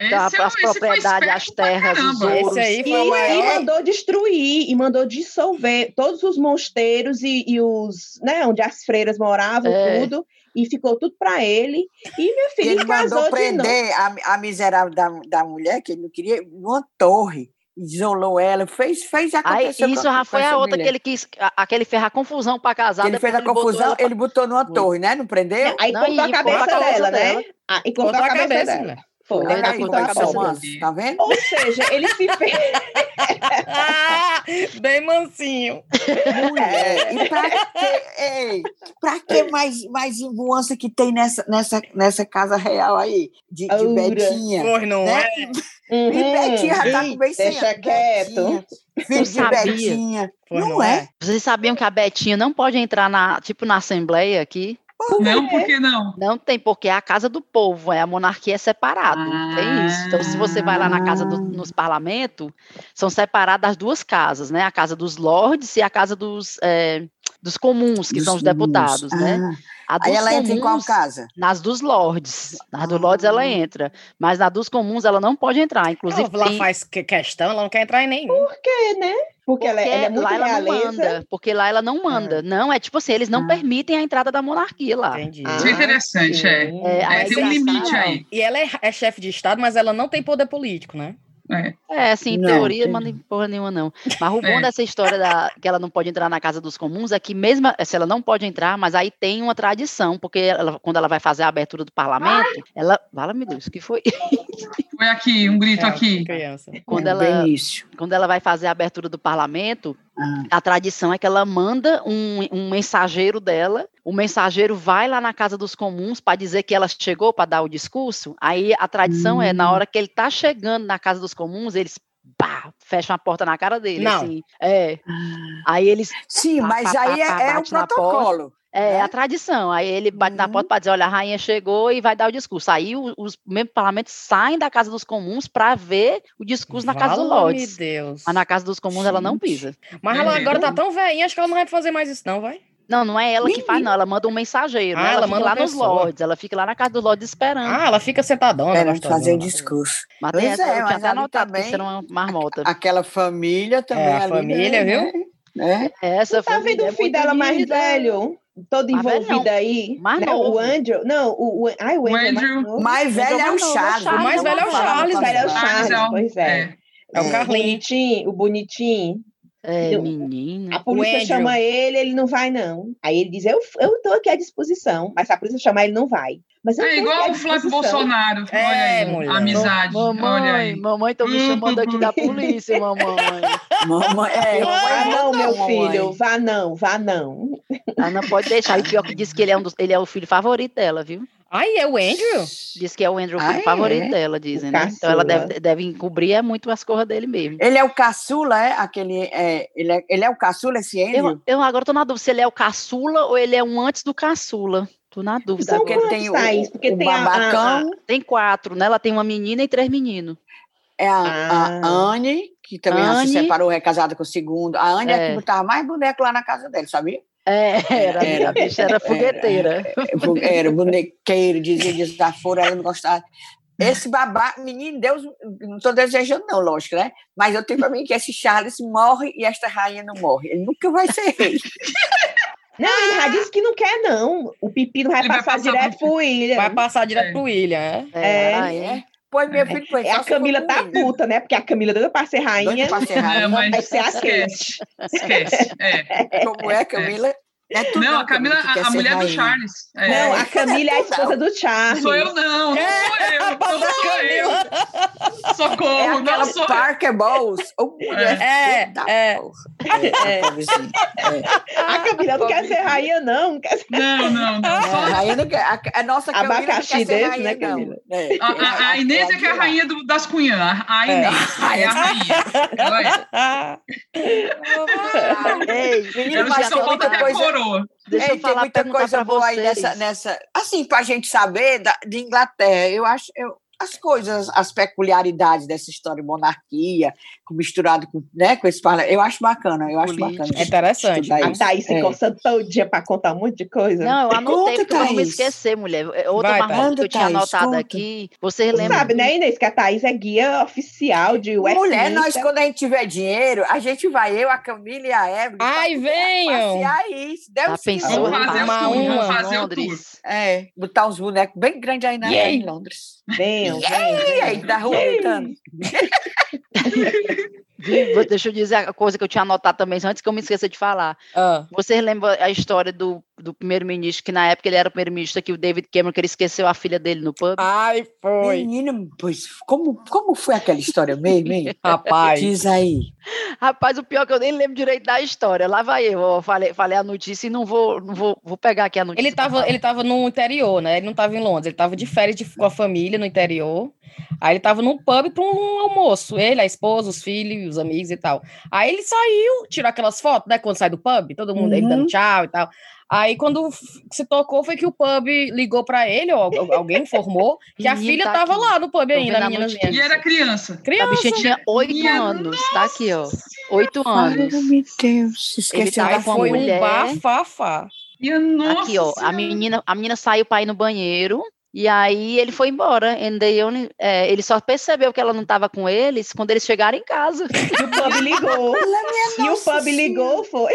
Esse, é, pras esse foi propriedades, esperto as terras, os ouros. Esse aí E, foi o e maior. mandou destruir, e mandou dissolver todos os mosteiros e, e os, né, onde as freiras moravam, É. tudo, e ficou tudo para ele. E meu filho Ele casou mandou de novo. prender a, a miserável da, da mulher, que ele não queria, numa torre. Isolou ela, fez, fez Aí, acontecer isso com- já foi a outra mulher. que ele quis, aquele fez a confusão para casar. ele fez a botou confusão, ela pra- ele botou numa torre, né? Não prendeu? Aí Não, cortou a cabeça cortou a cabeça dela, né? dela. Ah, e cortou, a cabeça, dela. Foi, né? Aí, manso, tá vendo? Ou seja, ele se fez. Ah, bem mansinho. Mulher, e pra que, ei, pra que mais, mais invoança que tem nessa, nessa, nessa casa real aí? De, de Aura. Betinha. Pois não né? é? E Betinha já tá com bem deixa quieto. Betinha, Filho de sabia. Betinha. Pois não é? Vocês sabiam que a Betinha não pode entrar na, tipo, na Assembleia aqui? Não, por que não? Não tem, porque é a casa do povo, é a monarquia é separado, não tem isso. Então, se você vai lá na casa do, nos parlamentos, são separadas as duas casas, né? A casa dos lords e a casa dos, eh, dos comuns, que são os Dos deputados, comuns. né? A Ah, Aí dos ela entra em qual comuns, casa? Nas dos lords. Nas dos lords ela Ah. entra, mas na dos comuns ela não pode entrar. Inclusive, Ela lá tem- faz que- questão, ela não quer entrar em nenhum. Por quê, né? Porque, ela, ela é muito lá ela não manda, porque lá ela não manda. Não, é tipo assim, eles não Ah. permitem a entrada da monarquia lá. Entendi. Ah, Isso é interessante, é. sim. É, É, tem um engraçado, limite aí. E ela é, é chefe de Estado, mas ela não tem poder político, né? É. É, assim, em Não, teoria, entendi. manda em porra nenhuma, não. Mas o bom É. dessa história da, que ela não pode entrar na casa dos comuns é que mesmo se ela não pode entrar, mas aí tem uma tradição, porque ela- quando ela vai fazer a abertura do parlamento, ela. Fala, meu Deus, o que foi? Foi aqui, um grito É, aqui. Criança. Quando É, ela, quando ela vai fazer a abertura do parlamento, Ah. A tradição é que ela manda um, um mensageiro dela, o mensageiro vai lá na casa dos comuns para dizer que ela chegou para dar o discurso. Aí a tradição é, Hum. na hora que ele tá chegando na casa dos comuns, eles pá, fecham a porta na cara dele. Não. assim. É. Aí eles. Sim, Pá, mas pá, aí pá, é, é porta. protocolo. É Né? a tradição. Aí ele bate na Uhum. porta para dizer: olha, a rainha chegou e vai dar o discurso. Aí o- os membros do parlamento saem da casa dos comuns para ver o discurso na casa do Lords. Deus. Mas na casa dos comuns ela não Gente. pisa. Mas ela Beleza. agora tá tão velhinha, acho que ela não vai fazer mais isso, não, vai? Não, não é ela que faz, não. Ela manda um mensageiro. Ah, né? Ela, ela fica manda lá nos. Lords. Ela fica lá na casa dos Lords esperando. Ah, ela fica sentadona. Era gostosona. fazer o discurso. mas pois essa, é, eu tinha mas até ali anotado que também- isso era uma marmota. Aquela família também. É, a ali, família, né? viu? Né? Essa Tá vendo família o é filho dela mais velho? Todo Mais velho envolvido aí. mais né? O Andrew. Não, o, o, ai, o O Andrew. é mais Andrew. Mais velho é o mais é o Charles. O mais velho é o Charles. O velho é o? Charles, é o- pois é. É o É. Carlinhos. Bonitinho, o bonitinho. É, menina. A polícia chama ele, ele não vai, não. Aí ele diz: Eu, eu tô aqui à disposição. Mas se a polícia chamar, ele não vai. Mas É igual o Flávio. Bolsonaro. É, olha aí, mulher. amizade. olha Mamãe, aí. mamãe, tô me chamando aqui da polícia, mamãe. Mamãe, é, Vá não, meu mamãe. filho. Vá não, vá não. Ela não pode deixar. E pior que diz que ele é, um dos, ele é o filho favorito dela, viu? Ai, é o Andrew? Diz que é o Andrew, o Ah, filho é? favorito dela, dizem, né? Então ela deve, deve encobrir é muito as coisas dele mesmo. Ele é o caçula, é? Aquele, é, ele, é ele é o caçula, esse Andrew? Eu, eu agora tô na dúvida se ele é o caçula ou ele é um antes do caçula. Tô na dúvida. São Porque tem o- Thaís? Porque o tem a- a- babacão. Tem quatro, né? Ela tem uma menina e três meninos. É a, Ah. a Anne, que também já se separou, é casada com o segundo. A Anne é, É. que botava mais boneco lá na casa dele, sabia? É, era, Era. a bicha era fogueteira. Era bonequeiro, dizia desaforo, ela não gostava. Esse babá, menino, Deus, não estou desejando, não, lógico, né? Mas eu tenho para mim que esse Charles morre e esta rainha não morre. Ele nunca vai ser rei. Não, ele já disse que não quer, não. O Pepino vai vai passar passar direto pro- William. Vai passar direto É. pro William, é? É, É, aí, É. Pois, meu filho, pois É, a Camila tá William. puta, né? Porque a Camila doida pra ser Doida rainha. pra ser rainha. Não, mas Vai ser a esquece. Esquece. É. Como é, Camila? É tudo Não, a Camila, a, a mulher do rainha. Charles. É. Não, a Camila é a esposa do Charles. Sou eu não, não sou eu, não sou eu. Socorro, É não sou eu. Parker Bowles. Ô, mulher É, é. É. É. A Camila não quer ser rainha, não. não quer ser... Não, não, não. É, Só, a rainha não quer. A, a nossa Camila não quer ser desse, rainha, né, não. Camila? É. a, a, a Inês é que é a rainha do- das cunhãs. A É. Inês é a rainha. Ela é. Ah, Ei, Menino, Ela mas só falta até a coisa. Coroa. deixa Ei, eu falar, tem muita coisa boa aí vocês. nessa, nessa. Assim, para a gente saber da, de Inglaterra, eu acho. Eu, as coisas, as peculiaridades dessa história de monarquia, misturado com, né, com esse parlamento, eu acho bacana, eu acho Política. bacana. É interessante. A. Thaís se É. coçando todo dia pra contar um monte de coisa. Não, eu anotei Conta, porque eu não me Thaís. esquecer, mulher. É Outra Thaís. que eu tinha Thaís, anotado conta. aqui. Vocês Tu lembram? sabe, né, Inês, que a Thaís é guia oficial de Westminster. Mulher, nós, quando a gente tiver dinheiro, a gente vai, eu, a Camila e a Evelyn. Ai, venham! Passear aí, se pensou? Vamos fazer Uma, uma. vamos fazer o tour. É, botar uns bonecos bem grandes aí na, aí? em Londres. Venham, E aí, da rua. Viu? Vou- Deixa eu dizer a coisa que eu tinha anotado também, antes que eu me esqueça de falar. Ah, Vocês lembram a história do, do primeiro-ministro, que na época ele era o primeiro-ministro aqui, o David Cameron, que ele esqueceu a filha dele no pub? Ai, foi. Menina, pois, como, como foi aquela história mesmo, hein? Rapaz. Diz aí. Rapaz, o pior é que eu nem lembro direito da história. Lá vai eu, ó, falei, falei a notícia e não vou, não vou, vou pegar aqui a notícia. Ele pra tava, falar. ele tava no interior, né? Ele não tava em Londres, ele tava de férias de- com a família no interior. Aí ele tava num pub para um almoço, ele, a esposa, os filhos, os amigos e tal. Aí ele saiu, tirou aquelas fotos, né? Quando sai do pub, todo mundo aí Uhum. dando tchau e tal. Aí quando se tocou foi que o pub ligou para ele, ou alguém informou que a filha tá tava aqui. lá no pub ainda, a a notícia. E era criança. A Criança. bichinha tinha oito anos, tá aqui, ó. Oito anos. Meu Deus, esqueceu tava da com a Foi folha. um mulher. bafafá. E a nossa Aqui, ó, a menina, a menina saiu para ir no banheiro e aí ele foi embora. And they only- é, ele só percebeu que ela não estava com eles quando eles chegaram em casa. E o pub ligou. e o pub ligou, foi.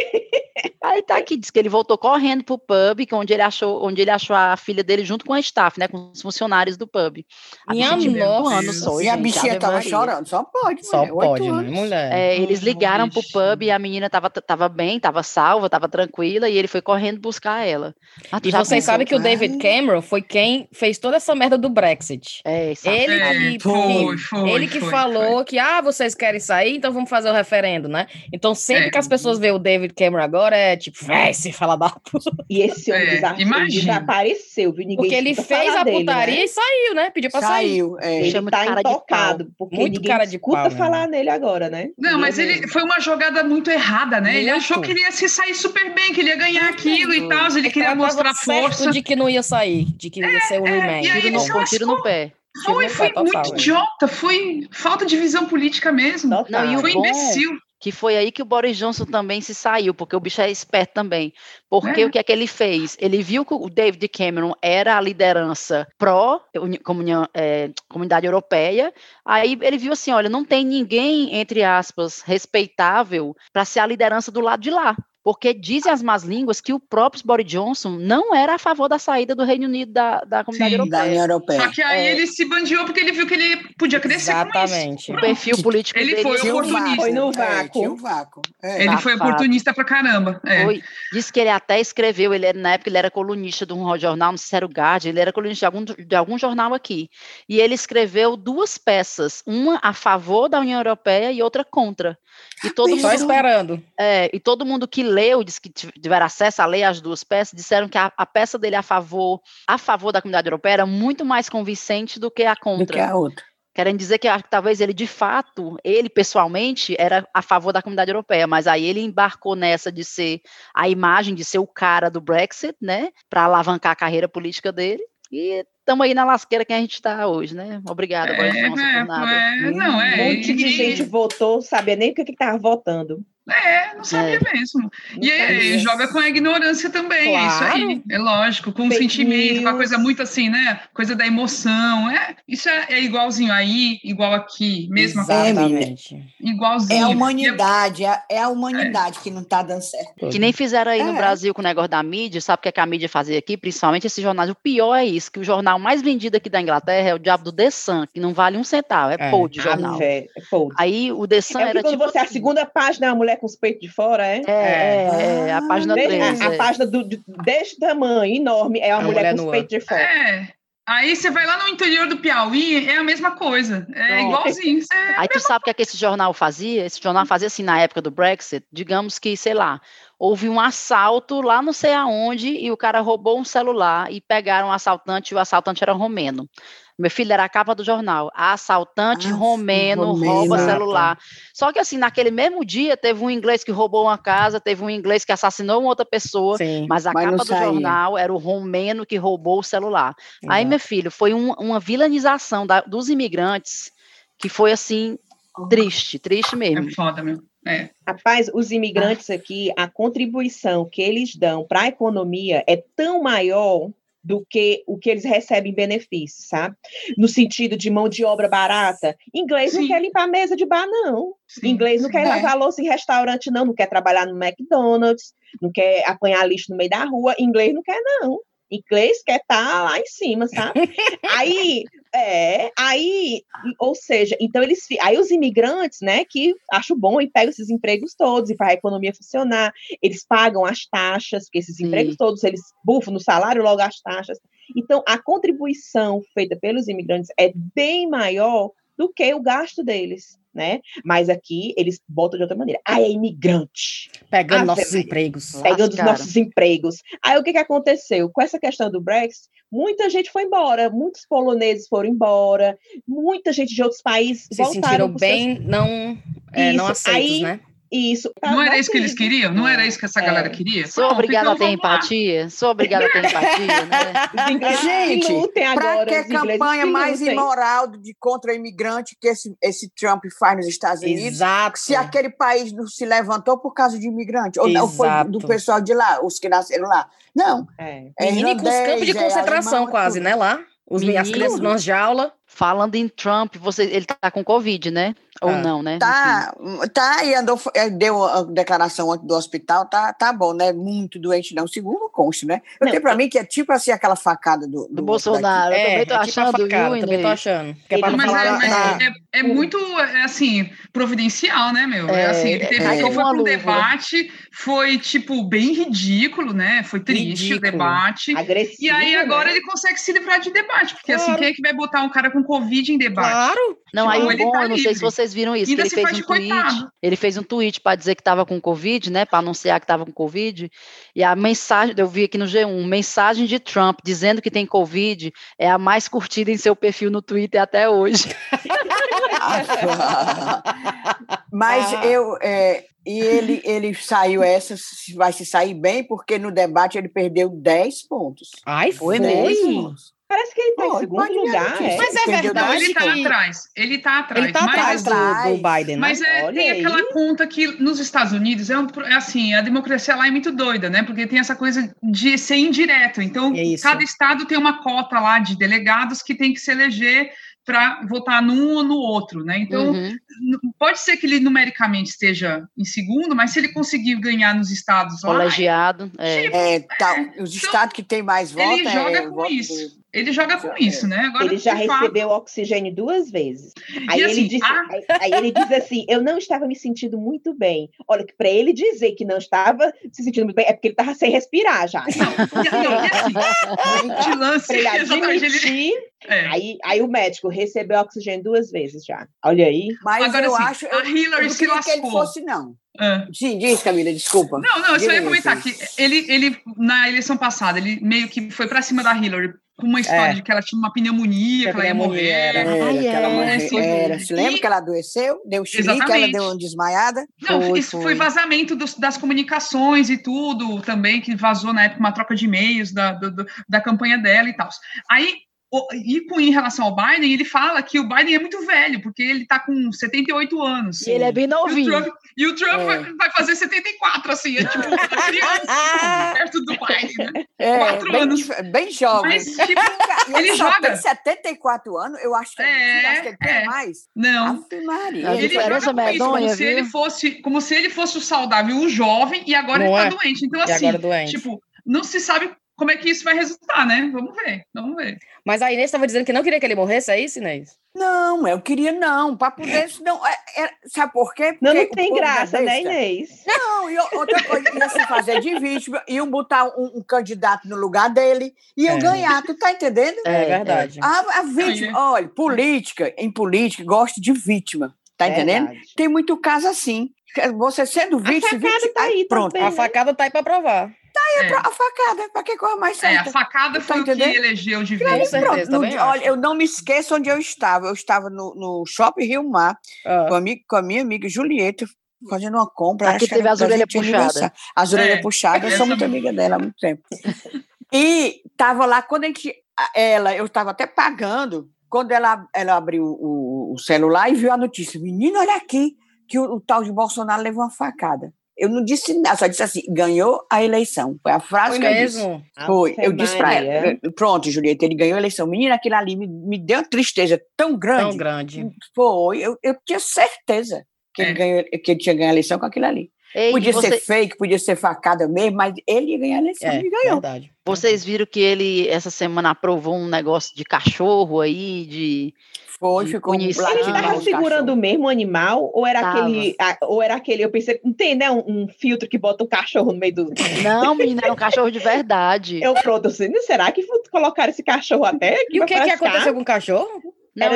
Aí tá aqui, diz que ele voltou correndo pro pub, que onde ele achou, onde ele achou a filha dele junto com a staff, né, com os funcionários do pub. A Minha bichinha nossa. anos só, E a gente, bichinha Ave tava Maria. chorando, só pode, Só mulher, pode, né, mulher? É, eles ligaram pro pub e a menina tava, tava bem, tava salva, tava tranquila, e ele foi correndo buscar ela. Ah, E já vocês sabem que o David Ai. Cameron foi quem fez toda essa merda do Brexit. É? Ele É, que, foi, foi, ele que foi, falou que, ah, vocês querem sair, então vamos fazer o referendo, né? Então, sempre É. que as pessoas veem o David Cameron agora, é tipo, véi, se fala da puta. E esse homem É, desapareceu, viu? Ninguém Porque ele fez falar a dele, putaria né? e saiu, né? Pediu pra sair. Saiu, é. Ele Chama tá cara de intocado, porque Muito ninguém cara de escuta pau, né? falar nele agora, né? Não, mas Ninguém ele foi uma jogada muito errada, né? Ele Muito. achou que ele ia se sair super bem, que ele ia ganhar aquilo e tal, ele queria Ela tava mostrar certo força. de que não ia sair, de que ia ser o Remain. e aí Tiro no, com tiro no pé. Foi, foi total, muito né? idiota, foi falta de visão política mesmo. Total. Não, e o Foi bom- imbecil. que foi aí que o Boris Johnson também se saiu, porque o bicho é esperto também. Porque É. o que é que ele fez? Ele viu que o David Cameron era a liderança pró-comunidade europeia, aí ele viu assim, olha, não tem ninguém, entre aspas, respeitável para ser a liderança do lado de lá. Porque dizem as más línguas que o próprio Boris Johnson não era a favor da saída do Reino Unido da, da comunidade Sim. Da União europeia. Europeia. Só que aí É. ele se bandiou porque ele viu que ele podia crescer com isso. Exatamente. O perfil político Ele dele foi Tinha um oportunista. Foi no É, vácuo. tinha um vácuo. É. Ele foi oportunista pra caramba. É. Foi. Diz que ele até escreveu, ele era, na época ele era colunista de um jornal, não sei se era o Guardian, ele era colunista de algum, de algum jornal aqui. E ele escreveu duas peças, uma a favor da União Europeia e outra contra. E todo Mas Só mundo, esperando. é, e todo mundo que leu, disse que tiv- tiveram acesso a ler as duas peças, disseram que a, a peça dele a favor, a favor da comunidade europeia era muito mais convincente do que a Do contra. que a outra. querendo dizer que, que talvez ele, de fato, ele pessoalmente era a favor da comunidade europeia, mas aí ele embarcou nessa de ser a imagem de ser o cara do Brexit, né, para alavancar a carreira política dele. E estamos aí na lasqueira que a gente está hoje, né? Obrigada, é, é, por nada. É, não, é, um monte de gente votou, sabia nem o que estava votando. É, não sabia é. mesmo. E aí, joga com a ignorância também, claro. é isso aí. É lógico, com o sentimento, news. com a coisa muito assim, né? Coisa da emoção. É, isso é, é igualzinho aí, igual aqui, mesma Exatamente. coisa. Igualzinho. É a humanidade, é, é a humanidade que não está dando certo. Que nem fizeram aí no é. Brasil com o negócio da mídia, sabe o que, é que a mídia fazia aqui? Principalmente esses jornais. O pior é isso, que o jornal mais vendido aqui da Inglaterra é o Diabo do The Sun, que não vale um centavo, é, é. De jornal. É, Aí o The Sun era tipo... Você, a assim segunda página é uma mulher com os peitos de fora, é? É, é, é a página 3. A, a, página do, de, deste tamanho, enorme, é uma a mulher, mulher com os peitos de fora. É. Aí você vai lá no interior do Piauí, é a mesma coisa. É Não. igualzinho. É Aí tu sabe o que, é que esse jornal fazia? Esse jornal fazia assim na época do Brexit, digamos que, sei lá, houve um assalto lá não sei aonde e o cara roubou um celular e pegaram o assaltante e o assaltante era romeno. Meu filho era a capa do jornal. Assaltante ah, romeno, romeno rouba celular. Só que assim, naquele mesmo dia, teve um inglês que roubou uma casa, teve um inglês que assassinou uma outra pessoa, Sim, mas a mas capa do jornal era o romeno que roubou o celular. Exato. Aí, meu filho, foi um, uma vilanização da, dos imigrantes que foi assim, triste, triste mesmo. É foda, meu. É. Rapaz, os imigrantes aqui, a contribuição que eles dão para a economia é tão maior do que o que eles recebem em benefícios, sabe? No sentido de mão de obra barata. Inglês Sim. não quer limpar a mesa de bar, não. Sim. Inglês não quer é. lavar louça em restaurante, não. Não quer trabalhar no McDonald's, não quer apanhar lixo no meio da rua. Inglês não quer, não. Inglês quer estar tá lá em cima, sabe? aí, é, aí, ou seja, então eles, aí os imigrantes, né, que acho bom e pegam esses empregos todos e faz a economia funcionar, eles pagam as taxas, porque esses Sim. empregos todos, eles bufam no salário logo as taxas. Então, a contribuição feita pelos imigrantes é bem maior do que o gasto deles né? Mas aqui eles botam de outra maneira. Ah, é imigrante. Pegando ah, nossos empregos. Pegando os nossos empregos. Aí o que, que aconteceu? Com essa questão do Brexit, muita gente foi embora, muitos poloneses foram embora, muita gente de outros países Se sentiram bem, seus... não, é, não aceitos, Aí, né? Isso. Tá não era isso que eles queriam? Não era isso que essa é. galera queria? Sou obrigada a ter empatia. Sou obrigada a ter empatia, né? Gente, para que campanha mais imoral de contra imigrante que esse, esse Trump faz nos Estados Unidos? Exato. Se aquele país não se levantou por causa de imigrante, ou não foi do pessoal de lá, os que nasceram lá. Não. É. É Menino, com os campos de é concentração é quase, né, lá? Os, as crianças nas jaula. Falando em Trump, você, ele tá com Covid, né? Ou ah. não, né? Tá, tá, e andou, é, deu a declaração do hospital, tá, tá bom, né? Muito doente, não, segundo conste, né? Eu não, tenho pra é... mim que é tipo assim aquela facada do, do, do Bolsonaro. Daqui. Eu também tô é, achando, tipo facada, viu, também tô achando. É mas, falar, é, mas é, é, muito, assim, providencial, né, meu? É, assim, ele teve, é, foi pra um debate, foi, tipo, bem ridículo, né? Foi triste ridículo, o debate. Agressivo, e aí agora né? ele consegue se livrar de debate, porque assim, claro. assim, quem é que vai botar um cara com Covid em debate? Claro! Não, tipo, aí o bom, tá eu não sei se vocês viram isso, que ele fez um tweet, coitado. ele fez um tweet para dizer que estava com Covid, né, para anunciar que estava com Covid, e a mensagem, eu vi aqui no G1, mensagem de Trump dizendo que tem Covid é a mais curtida em seu perfil no Twitter até hoje. Mas ah. eu, é, e ele, ele saiu essa, vai se sair bem, porque no debate ele perdeu 10 pontos. Ai, foi mesmo? Parece que ele está em segundo lugar. É. Mas é verdade. Ele está atrás. Ele está atrás. Ele está atrás do, do, Biden. Né? Mas é, tem aí. aquela conta que nos Estados Unidos é, um, é, assim, a democracia lá é muito doida, né? Porque tem essa coisa de ser indireto. Então, é cada estado tem uma cota lá de delegados que tem que se eleger para votar num ou no outro, né? Então, uhum. pode ser que ele numericamente esteja em segundo, mas se ele conseguir ganhar nos estados colegiado, lá, é. Tipo, é, tá, os então, estados que tem mais votos, ele joga é, com isso. Ele joga com isso, né? Agora, ele já recebeu fato... oxigênio duas vezes. Aí, assim, ele disse, a... aí, aí, ele diz assim: eu não estava me sentindo muito bem. Olha, para ele dizer que não estava se sentindo muito bem, é porque ele estava sem respirar já. Não, e assim, lance, ele admitir, é. aí, aí o médico recebeu oxigênio duas vezes já. Olha aí. Mas Agora, eu assim, acho. A Hillary eu se lascou. que ele fosse, não. É. Sim, diz, Camila, desculpa. Não, não, eu só ia comentar que ele, ele, na eleição passada, ele meio que foi para cima da Hillary com uma história é. de que ela tinha uma pneumonia, que, que ela ia morrer. Era, ela morrer, era. Se lembra e... que ela adoeceu? Deu chilique, ela deu uma desmaiada? Não, foi, isso foi, foi vazamento dos, das comunicações e tudo também, que vazou na época uma troca de e-mails da, do, da campanha dela e tal. Aí e com em relação ao Biden, ele fala que o Biden é muito velho, porque ele está com 78 anos. E ele é bem novinho. E o Trump, e o Trump é. vai, fazer 74, assim, é tipo uma criança perto do Biden, né? É, Quatro bem, anos. Bem jovem. Mas, tipo, ele, ele joga. Tem 74 anos, eu acho que, é, acho que ele tem é. mais. Não. Maria. Ele joga com medonha, isso, como se ele fosse, como se ele fosse o saudável, o jovem, e agora Não ele tá é. doente. Então, assim, tipo, não se sabe como é que isso vai resultar, né? Vamos ver, vamos ver. Mas a Inês estava dizendo que não queria que ele morresse, é isso, Inês? Não, eu queria não. Papo desse não. É, é, sabe por quê? Porque não, não tem graça, né, Inês? Não, e outra coisa, ia se fazer de vítima, iam botar um, um, candidato no lugar dele, iam é. ganhar, tu tá entendendo? É, é verdade. A, a vítima, olha, política, em política, gosta de vítima, tá entendendo? Tem muito caso assim. Você sendo vítima, a vítima, tá aí, pronto. Também, a facada tá aí para provar. Tá aí é. a facada, para que coisa mais certa. É, a facada tá foi tá o que elegeu de vez. Com certeza, no, olha, eu não me esqueço onde eu estava. Eu estava no, no Shopping Rio Mar ah. com, a minha, com a minha amiga Julieta, fazendo uma compra. Aqui teve as orelhas puxadas. As orelhas é, puxadas, eu sou muito amiga dela há muito tempo. e estava lá, quando a gente, ela, eu estava até pagando, quando ela, ela abriu o, o, celular e viu a notícia, menino, olha aqui, que o, o tal de Bolsonaro levou uma facada. Eu não disse nada, só disse assim: ganhou a eleição. Foi a frase Foi que mesmo? eu disse. Foi. eu disse para ela: pronto, Julieta, ele ganhou a eleição. Menina, aquilo ali me, me deu uma tristeza tão grande. Tão grande. Foi, eu, eu tinha certeza que, é. ele ganhou, que ele tinha ganho a eleição com aquilo ali. Ei, podia você... ser fake, podia ser facada mesmo, mas ele ia ganhar a eleição é, e ganhou. Verdade. Vocês viram que ele, essa semana, aprovou um negócio de cachorro aí, de foi, ficou um Ele estava segurando o mesmo animal? Ou era Tava. aquele. Ou era aquele, eu pensei, não tem, né? Um, um, filtro que bota um cachorro no meio do. Não, menina, era um cachorro de verdade. Eu pronto, assim, será que colocaram esse cachorro até? E o que, que aconteceu com o cachorro? Não,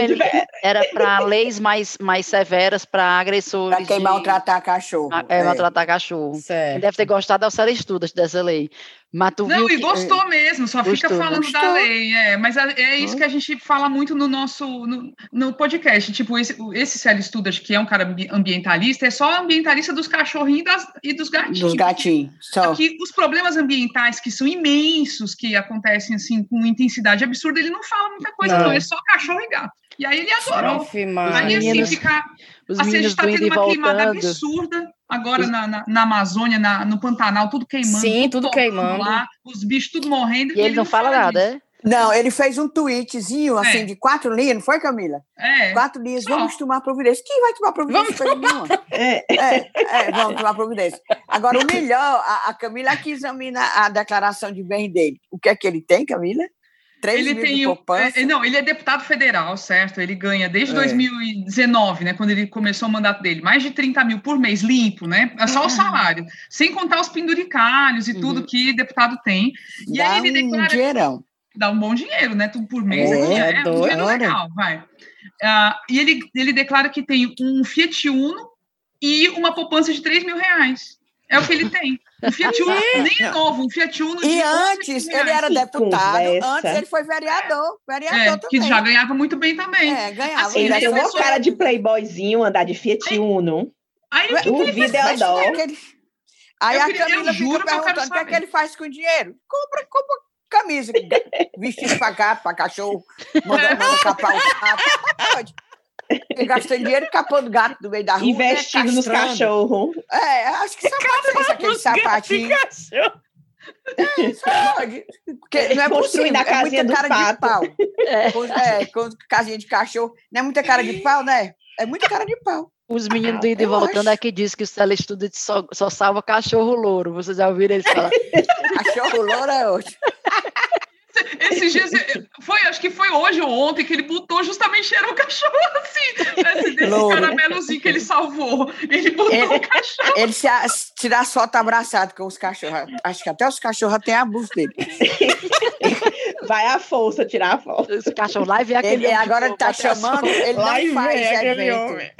era, para leis mais, mais severas para agressores. Para quem de... maltratar cachorro. É, é, maltratar cachorro. Certo. Deve ter gostado da série estudas dessa lei. Mas tu não, e que... gostou mesmo, só gostou, fica falando gostou. da lei. É, mas é, é isso que a gente fala muito no nosso no, no podcast. Tipo, esse, esse Célio Studas, que é um cara ambientalista, é só ambientalista dos cachorrinhos e, das, e dos gatinhos. Dos gatinhos. Só. Aqui, os problemas ambientais, que são imensos, que acontecem assim com intensidade absurda, ele não fala muita coisa, não. não. É só cachorro e gato. E aí ele adorou. Uf, aí assim, fica. Assim, a gente está tendo uma queimada absurda agora na, na, na, Amazônia, na, no Pantanal, tudo queimando. Sim, tudo, tudo queimando. Lá, os bichos tudo morrendo. E, e ele, ele, não, fala, fala nada, é? Não, ele fez um tweetzinho, é. assim, de quatro linhas, não foi, Camila? É. Quatro linhas, vamos tomar providência. Quem vai tomar providência? Vamos tomar. É, é, é, vamos tomar providência. Agora, o melhor, a, a Camila aqui examina a declaração de bem dele. O que é que ele tem, Camila? 3 ele mil tem, de poupança. É, não, ele é deputado federal, certo? Ele ganha desde é. 2019, né? Quando ele começou o mandato dele, mais de 30 mil por mês, limpo, né? É só o salário. Sem contar os penduricalhos e uhum. tudo que deputado tem. E Dá aí ele declara. Um dinheirão. Dá um bom dinheiro, né? Tudo por mês é, é, é um dinheiro legal, vai. Uh, e ele, ele declara que tem um Fiat Uno e uma poupança de 3 mil reais. É o que ele tem. Um Fiat Uno nem é novo, um Fiat Uno E antes ele era deputado, antes ele foi vereador, vereador é, também. Que já ganhava muito bem também. É, ganhava. Assim, ele tem uma cara de playboyzinho andar de Fiat Uno. Aí, o que, que ele faz? Aí a Camila fica perguntando o que é que ele faz com o dinheiro. Compra, compra camisa, vestido para gato, para cachorro, manda, manda capar o gato. Gastando dinheiro capando gato do meio da rua. Né, Investindo né? nos cachorros. É, acho que sapato é aquele sapatinho. É, pode. Porque não é possível, a casinha é muita cara pato. de pau. É. é, com casinha de cachorro. Não é muita cara de pau, né? É muita cara de pau. Os meninos do Indo e Voltando acho. aqui dizem que o Celestino só, só salva cachorro louro. Vocês já ouviram eles falar? cachorro louro é ótimo. Esses dias, foi, acho que foi hoje ou ontem que ele botou justamente, era o cachorro assim, esse, desse Louro. caramelozinho que ele salvou. Ele botou ele, o cachorro. Ele se tirar foto abraçado com os cachorros. Acho que até os cachorros têm abuso dele. Vai à força tirar a foto. Esse cachorro lá e vê aquele. Ele agora ele tá chamando, ele não faz evento.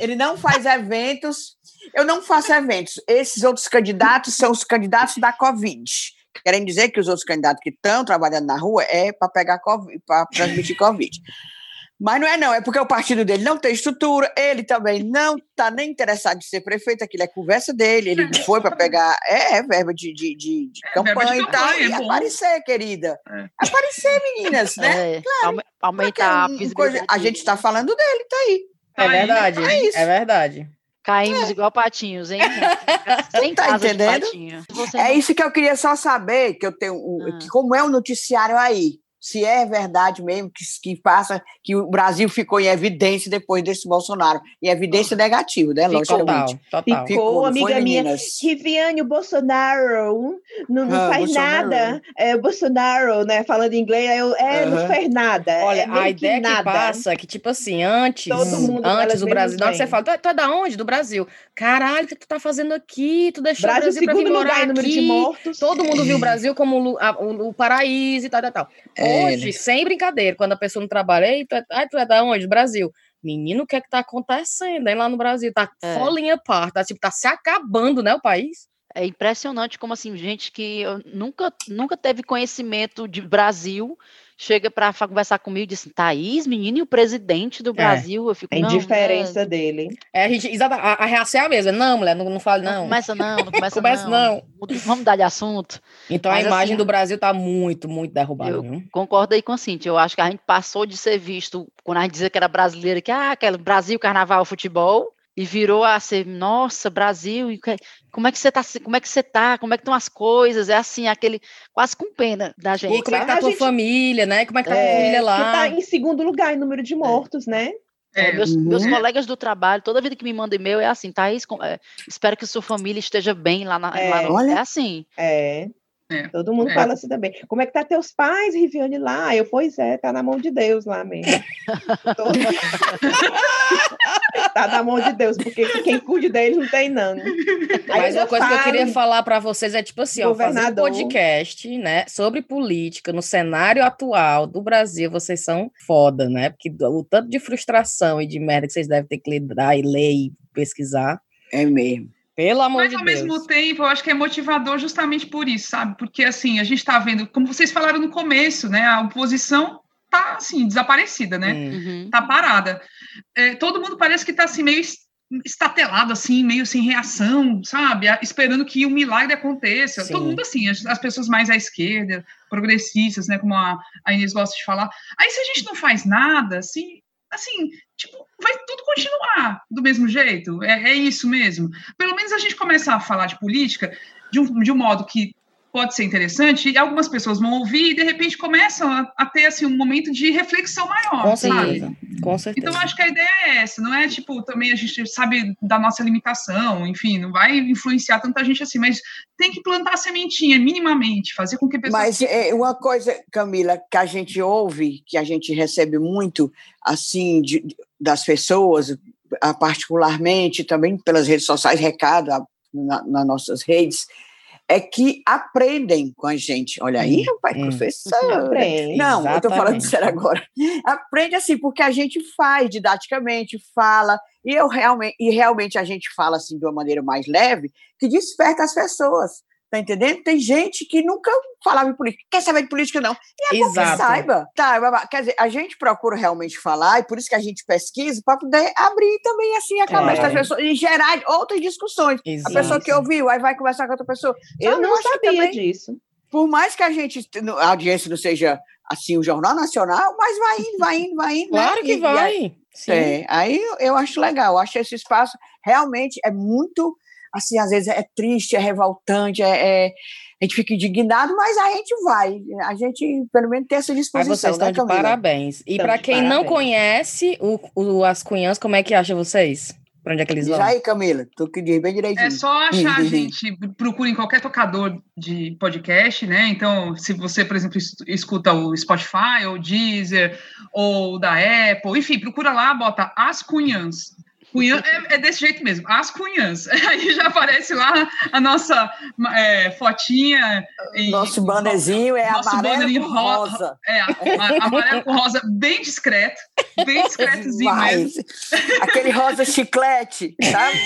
Ele não faz eventos. Eu não faço eventos. Esses outros candidatos são os candidatos da Covid querendo dizer que os outros candidatos que estão trabalhando na rua é para pegar para transmitir Covid. Mas não é não, é porque o partido dele não tem estrutura, ele também não está nem interessado em ser prefeito, aquilo é conversa dele, ele é. foi para pegar, é, é, verba de, de, de, de é, campanha e tal, e é aparecer, querida. É. Aparecer, meninas, né? Claro. Aumentar a visibilidade. A gente está falando dele, tá aí. É verdade, é, é verdade. Caímos é. igual patinhos, hein? Sem tá entendendo? É isso que eu queria só saber, que eu tenho, ah. que como é o noticiário aí se é verdade mesmo que, que passa que o Brasil ficou em evidência depois desse Bolsonaro, em evidência negativa, né? Logicamente. Total, total. Ficou, ficou amiga minha. Riviane, o Bolsonaro não, não ah, faz Bolsonaro. nada. É, Bolsonaro, né? Falando inglês, eu, é, não faz nada. É Olha, é a ideia que, nada. que passa é que, tipo assim, antes, antes do Brasil, na hora você fala, tu, tu é da onde? Do Brasil. Caralho, o que tu tá fazendo aqui? Tu deixou Brasil, o Brasil pra vir morar lugar, aqui. De mortos. Todo mundo viu o Brasil como o, a, o, o paraíso e tal, tal, tal. É. Hoje, sem brincadeira, quando a pessoa não trabalha, aí tu, é, ai, tu é da onde? Brasil. Menino, o que é que tá acontecendo aí lá no Brasil? Tá é. falling apart, tá, tipo, tá se acabando, né, o país? É impressionante como assim, gente que nunca, nunca teve conhecimento de Brasil chega para conversar comigo e diz assim, Thaís, menino, e o presidente do é, Brasil? Eu fico, a indiferença é... dele. É, a, gente, a, a reação é a mesma. Não, mulher, não, não fale não. Não começa não, não começa, começa não. não. Vamos dar de assunto. Então Mas, a imagem assim, do Brasil está muito, muito derrubada. Eu viu? concordo aí com a Cintia. Eu acho que a gente passou de ser visto, quando a gente dizia que era brasileira, que ah, aquele Brasil, carnaval, futebol, e virou a ser, nossa, Brasil, como é que você tá, como é que você tá, como é que estão as coisas, é assim, aquele, quase com pena da gente. E como é que tá a, tua gente, família, né, como é que tá é, a família lá? Que tá em segundo lugar em número de mortos, é. né? É, meus, uhum. meus, colegas do trabalho, toda vida que me manda e-mail é assim, Thaís, é, espero que sua família esteja bem lá na. É, lá no, é assim. É. É, Todo mundo é. fala assim também. Como é que tá teus pais, Riviane, lá? Eu, pois é, tá na mão de Deus lá mesmo. tá na mão de Deus, porque quem cuide deles não tem, não. Mas uma coisa que eu queria falar para vocês é tipo assim, ó, fazer um podcast, né, sobre política no cenário atual do Brasil, vocês são foda, né? Porque o tanto de frustração e de merda que vocês devem ter que lidar e ler e pesquisar. É mesmo. Pelo amor Mas, de ao Deus. mesmo tempo, eu acho que é motivador justamente por isso, sabe? Porque, assim, a gente está vendo, como vocês falaram no começo, né? A oposição tá, assim, desaparecida, né? Uhum. Tá parada. É, todo mundo parece que tá, assim, meio estatelado, assim, meio sem reação, sabe? Esperando que o um milagre aconteça. Sim. Todo mundo, assim, as, as, pessoas mais à esquerda, progressistas, né? Como a, a Inês gosta de falar. Aí, se a gente não faz nada, assim, assim, tipo, vai tudo continuar do mesmo jeito. É, é, isso mesmo. Pelo menos a gente começa a falar de política de um, de um modo que pode ser interessante, e algumas pessoas vão ouvir e de repente começam a, a ter assim, um momento de reflexão maior. Com certeza. Com certeza. Então, acho que a ideia é essa, não é tipo, também a gente sabe da nossa limitação, enfim, não vai influenciar tanta gente assim, mas tem que plantar a sementinha, minimamente, fazer com que pessoas. Mas é, uma coisa, Camila, que a gente ouve, que a gente recebe muito, assim, de, das pessoas, particularmente também pelas redes sociais, recado na, nas nossas redes, é que aprendem com a gente. Olha aí, hum, rapaz, hum. professor. Aprende, Não, exatamente. eu estou falando sério agora. Aprende assim, porque a gente faz didaticamente, fala, e, eu realmente, e realmente a gente fala assim de uma maneira mais leve, que desperta as pessoas. Tá entendendo? Tem gente que nunca falava em política, quer saber de política, não. E é Exato. bom que saiba. Tá, quer dizer, a gente procura realmente falar, e por isso que a gente pesquisa, para poder abrir também assim a cabeça é. das pessoas e gerar outras discussões. Exato. A pessoa que ouviu, aí vai conversar com outra pessoa. Eu não sabia também, disso. Por mais que a gente, a audiência não seja assim, o Jornal Nacional, mas vai indo, vai indo, vai indo. Claro né? que e, vai. E aí, é, aí eu acho legal, eu acho esse espaço realmente é muito assim, às vezes é triste, é revoltante, é, é, a gente fica indignado, mas a gente vai, a gente pelo menos tem essa disposição. Mas vocês estão né, de parabéns. E para quem parabéns. não conhece o, o, as Cunhãs, como é que acha vocês? Para onde é que eles vão? Já aí, Camila, tu que diz bem direitinho. É só achar, a gente, procure qualquer tocador de podcast, né? Então, se você, por exemplo, escuta o Spotify, ou Deezer, ou da Apple, enfim, procura lá, bota As Cunhãs. Cunhã é, é, desse jeito mesmo, as cunhãs. Aí já aparece lá a nossa é, fotinha. Em, nosso bannerzinho é nosso amarelo com rosa. rosa. É, amarelo com rosa, bem discreto, bem discretozinho mesmo. Aquele rosa chiclete, sabe?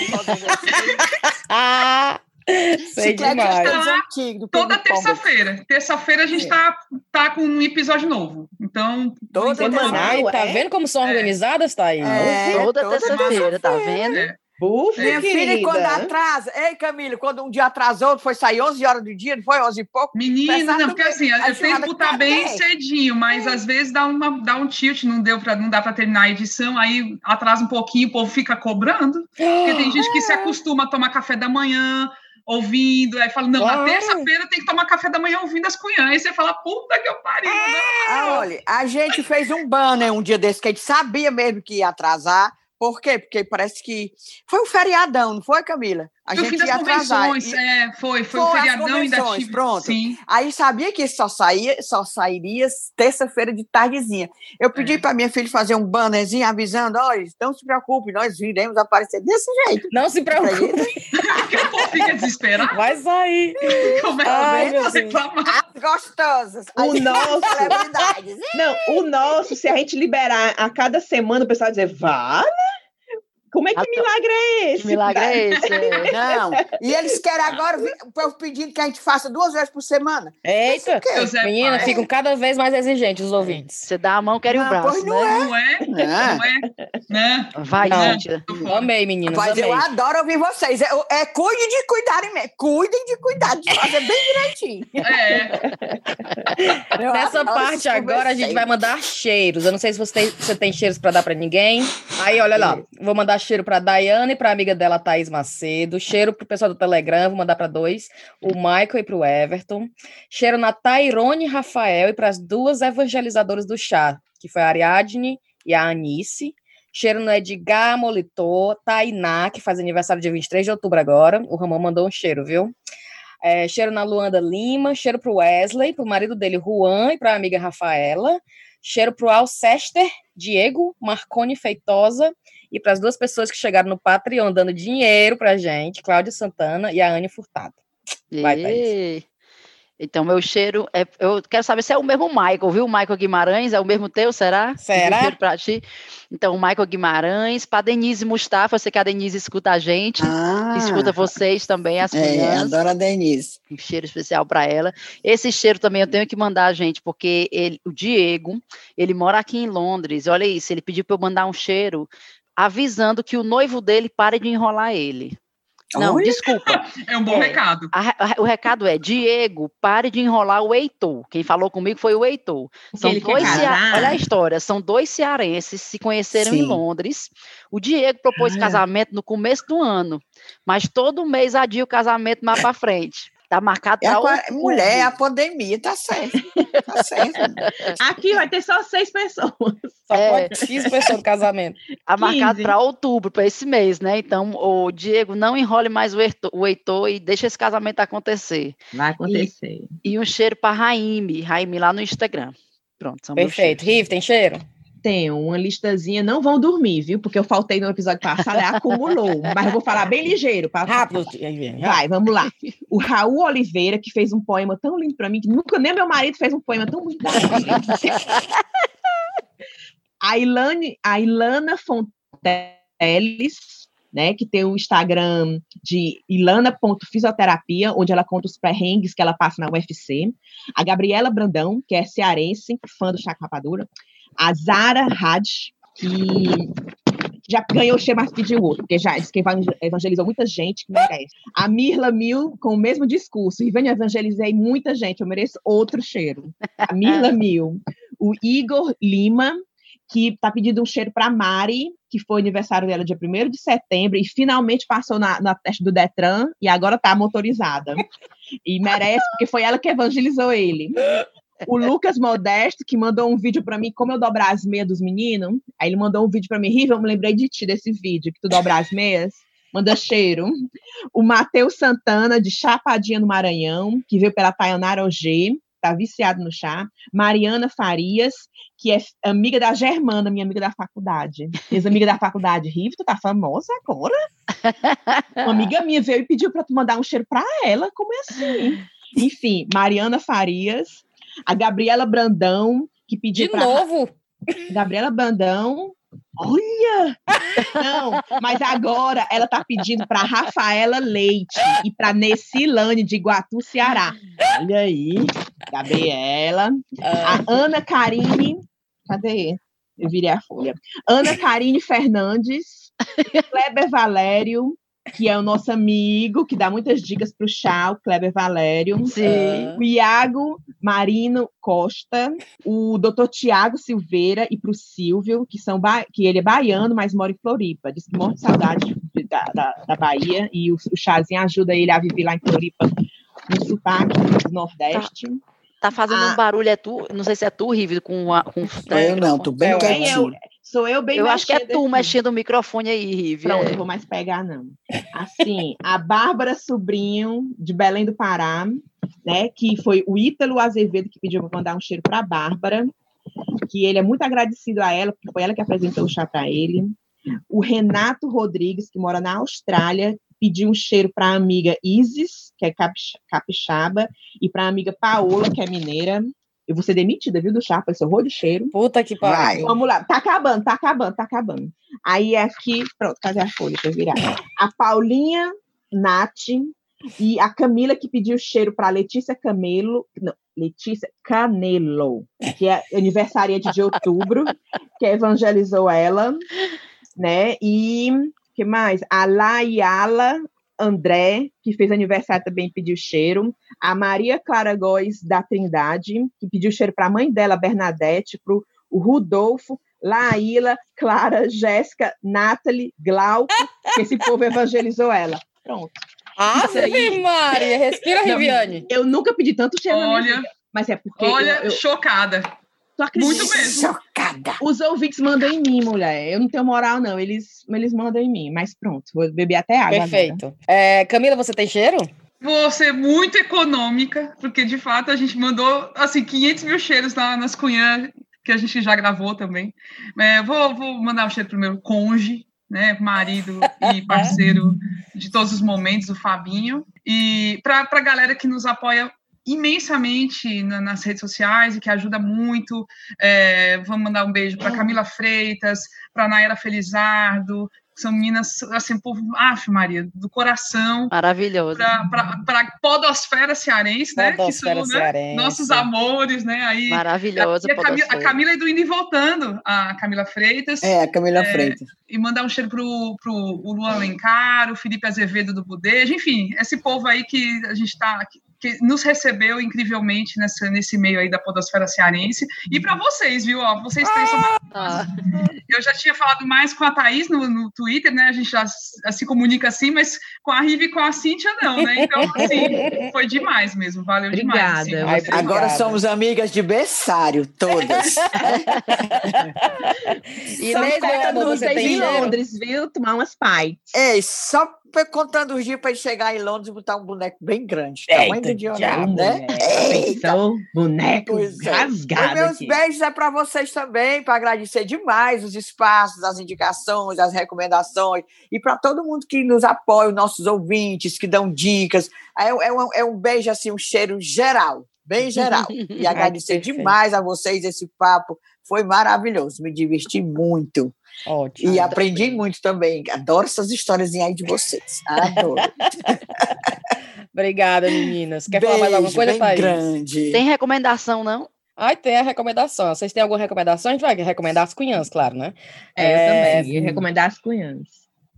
ah, Sei demais. Tá toda terça-feira. Terça-feira a gente é. tá, tá com um episódio novo. Então. Toda semana. Tá vendo como são é. organizadas, tá aí? É, toda, toda terça-feira, tá vendo? É. Bufa, Minha querida. filha, quando atrasa. Ei, Camila, quando um dia atrasou, foi sair 11 horas do dia, não foi 11 e pouco? Menina, não, porque assim, eu tenho que estar bem cedinho, mas é. às vezes dá, uma, dá um tilt, não, deu pra, não dá para terminar a edição, aí atrasa um pouquinho, o povo fica cobrando. Porque tem gente que se acostuma a tomar café da manhã, ouvindo, aí fala, não, na terça-feira tem que tomar café da manhã ouvindo as cunhãs, e você fala, puta que eu pariu. Né? Ah, olha, a gente fez um banner um dia desse, que a gente sabia mesmo que ia atrasar, por quê? Porque parece que foi um feriadão, não foi, Camila? A foi gente ia atrasar. E... É, foi, foi, foi um feriadão e da tive... Pronto. Sim. Aí sabia que só saía, só sairia terça-feira de tardezinha. Eu pedi é. para minha filha fazer um bannerzinho avisando, olha, não se preocupe, nós viremos aparecer desse jeito. Não se preocupe. Daqui a pouco fica desesperado. Vai sair. Começa Ai, a reclamar. As gostosas. O nosso. Não, o nosso, se a gente liberar a cada semana, o pessoal dizer, vá, né? Como é que milagre é esse? Que milagre é esse? Não. E eles querem agora, o povo pedindo que a gente faça duas vezes por semana. Eita, menina, é. ficam cada vez mais exigentes os ouvintes. Você dá a mão, querem o braço, pois não né? É. Não é? Não é? Não é? Vai, não. gente. Amei, meninas, Mas amei. eu adoro ouvir vocês. É, é cuide de cuidarem mesmo. Cuidem de cuidar, de fazer bem direitinho. É. Nessa parte agora, a gente vai mandar cheiros. Eu não sei se você tem, você tem cheiros para dar para ninguém. Aí, olha lá. Vou mandar cheiro para Daiane e para amiga dela, Thaís Macedo. Cheiro para o pessoal do Telegram, vou mandar para dois. O Michael e para o Everton. Cheiro na Tairone Rafael e para as duas evangelizadoras do chá, que foi a Ariadne e a Anice. Cheiro no Edgar Molitor, Tainá, que faz aniversário dia 23 de outubro agora. O Ramon mandou um cheiro, viu? É, cheiro na Luanda Lima, cheiro para o Wesley, para o marido dele, Juan, e para a amiga Rafaela. Cheiro para o Alcester, Diego, Marcone Feitosa e para as duas pessoas que chegaram no Patreon dando dinheiro para gente, Cláudia Santana e a Anne Furtado. Vai, Thaís. Então, meu cheiro é. Eu quero saber se é o mesmo Michael, viu? O Michael Guimarães, é o mesmo teu, será? Será? Para ti. Então, o Michael Guimarães, para Denise Mustafa, eu sei que a Denise escuta a gente, ah, escuta vocês também, as é, crianças. adoro a Denise. Um cheiro especial para ela. Esse cheiro também eu tenho que mandar a gente, porque ele, o Diego, ele mora aqui em Londres. Olha isso, ele pediu para eu mandar um cheiro avisando que o noivo dele pare de enrolar ele. Não, Oi? desculpa. É um bom é, recado. A, a, o recado é: Diego, pare de enrolar o Heitor. Quem falou comigo foi o Heitor. São dois cea... Olha a história: são dois cearenses se conheceram Sim. em Londres. O Diego propôs ah. casamento no começo do ano, mas todo mês adia o casamento mais para frente. Tá marcado para outubro. Mulher, a pandemia, tá certo. Tá certo. Aqui vai ter só seis pessoas. Só é. pode 15 pessoas no casamento. Tá marcado para outubro, para esse mês, né? Então, o Diego, não enrole mais o Heitor, o Heitor e deixa esse casamento acontecer. Vai acontecer. E, e um cheiro para Raime, Raime lá no Instagram. Pronto, são Perfeito. Riv, tem cheiro? Tenho uma listazinha, não vão dormir, viu? Porque eu faltei no episódio passado, acumulou. Mas eu vou falar bem ligeiro. Pra... Rápido. Vai, vamos lá. O Raul Oliveira, que fez um poema tão lindo para mim, que nunca nem meu marido fez um poema tão bonito. a, Ilane, a Ilana Fonteles, né, que tem o Instagram de ilana.fisioterapia, onde ela conta os pré-rengues que ela passa na UFC. A Gabriela Brandão, que é cearense, fã do Chaco Rapadura a Zara Hadj, que já ganhou o mais pediu outro, porque já disse que evangelizou muita gente que merece. A Mirla Mil, com o mesmo discurso, e venho evangelizei muita gente, eu mereço outro cheiro. A Mirla Mil. O Igor Lima, que está pedindo um cheiro para Mari, que foi aniversário dela dia 1 de setembro, e finalmente passou na, na teste do Detran, e agora está motorizada. E merece, porque foi ela que evangelizou ele. O Lucas Modesto, que mandou um vídeo para mim, como eu dobrar as meias dos meninos. Aí ele mandou um vídeo para mim, Riva, eu me lembrei de ti desse vídeo, que tu dobra as meias. Manda cheiro. O Matheus Santana, de Chapadinha no Maranhão, que veio pela Tayanara OG, tá viciado no chá. Mariana Farias, que é amiga da Germana, minha amiga da faculdade. Ex-amiga da faculdade. Riva, tu tá famosa agora? Uma amiga minha veio e pediu para tu mandar um cheiro para ela. Como é assim? Enfim, Mariana Farias, a Gabriela Brandão, que pediu De pra... novo? Gabriela Brandão, Olha! Não, mas agora ela tá pedindo para Rafaela Leite e para Nessilane de Iguatu, Ceará. Olha aí, Gabriela. A Ana Karine, cadê? Eu virei a folha. Ana Karine Fernandes, Kleber Valério, que é o nosso amigo, que dá muitas dicas para o chá, o Kleber Valério. Sim. O Iago Marino Costa, o doutor Tiago Silveira e para o Silvio, que, são que ele é baiano, mas mora em Floripa. Diz que morre de saudade da, da, da Bahia, e o, o chazinho ajuda ele a viver lá em Floripa, no sotaque do Nordeste. Tá. Tá fazendo ah. um barulho, é tu? Não sei se é tu, Rivi, com, a, com Eu não, tô bem quietinho. Sou eu bem Eu acho que é tu aqui. mexendo o microfone aí, Rivi. Pronto, é. não vou mais pegar, não. Assim, a Bárbara Sobrinho, de Belém do Pará, né? Que foi o Ítalo Azevedo que pediu para mandar um cheiro para a Bárbara, que ele é muito agradecido a ela, porque foi ela que apresentou o chá para ele. O Renato Rodrigues, que mora na Austrália, pediu um cheiro para a amiga Isis, que é capixaba, e para a amiga Paola, que é mineira. Eu vou ser demitida, viu, do chapa, esse horror de cheiro. Puta que pariu. Vamos lá, tá acabando, tá acabando, tá acabando. Aí aqui, pronto, cadê a folha pra virar? A Paulinha Nath e a Camila que pediu cheiro para Letícia Camelo, não, Letícia Canelo, que é aniversária de outubro, que evangelizou ela, né? E que mais? A Laiala André, que fez aniversário também pediu cheiro. A Maria Clara Góes da Trindade, que pediu cheiro para a mãe dela, Bernadette, para o Rudolfo, Laíla, Clara, Jéssica, Nathalie, Glauco, que esse povo evangelizou ela. Pronto. Ah, aí... Maria, respira, Riviane. Eu nunca pedi tanto cheiro olha, na minha vida, mas é porque... Olha, eu, eu... chocada. Muito mesmo. Chocada. Os ouvintes mandam em mim, mulher. Eu não tenho moral, não. Eles, eles mandam em mim. Mas pronto, vou beber até água. Perfeito. É, Camila, você tem cheiro? Vou ser muito econômica, porque de fato a gente mandou assim 500 mil cheiros na, nas cunhãs que a gente já gravou também. É, vou, vou mandar um cheiro pro meu conge, né, marido e parceiro de todos os momentos, o Fabinho. E para a galera que nos apoia imensamente na, nas redes sociais e que ajuda muito. É, vamos mandar um beijo para Camila Freitas, para Naira Felizardo, são meninas, assim, povo, acho, Maria, do coração. Maravilhoso. Para a podosfera cearense, né? Podosfera que são né, nossos amores, né? Aí, Maravilhoso. A, a, Camila, a Camila do Indo e Voltando, a Camila Freitas. É, a Camila é, Freitas. E mandar um cheiro para o Luan Alencar, o Felipe Azevedo do Budejo, enfim, esse povo aí que a gente está que nos recebeu incrivelmente nessa, nesse meio aí da podosfera cearense. E para vocês, viu? Ó, vocês três ah, Eu já tinha falado mais com a Thaís no, no Twitter, né? A gente já se comunica assim, mas com a Rive e com a Cíntia não, né? Então, assim, foi demais mesmo. Valeu obrigada, demais. Assim. Agora somos amigas de berçário, todas. e Só vocês em Londres, viu? Tomar umas pais. É, só foi contando os dias para ele chegar em Londres e botar um boneco bem grande. Eita, tamanho de Leonardo, né? Então, boneco pois é. rasgado. meus aqui. beijos é para vocês também, para agradecer demais os espaços, as indicações, as recomendações, e para todo mundo que nos apoia, os nossos ouvintes, que dão dicas. É, é, um, é um beijo, assim, um cheiro geral, bem geral. E agradecer demais a vocês esse papo. Foi maravilhoso, me diverti muito. Ótimo. E aprendi muito também. Adoro essas histórias aí de vocês. Adoro. Obrigada, meninas. Quer Beijo, falar mais alguma coisa, Thaís? grande. Tem recomendação, não? Ai, tem a recomendação. Vocês têm alguma recomendação? A gente vai recomendar as cunhãs, claro, né? É, eu é, também. Ia recomendar as cunhãs.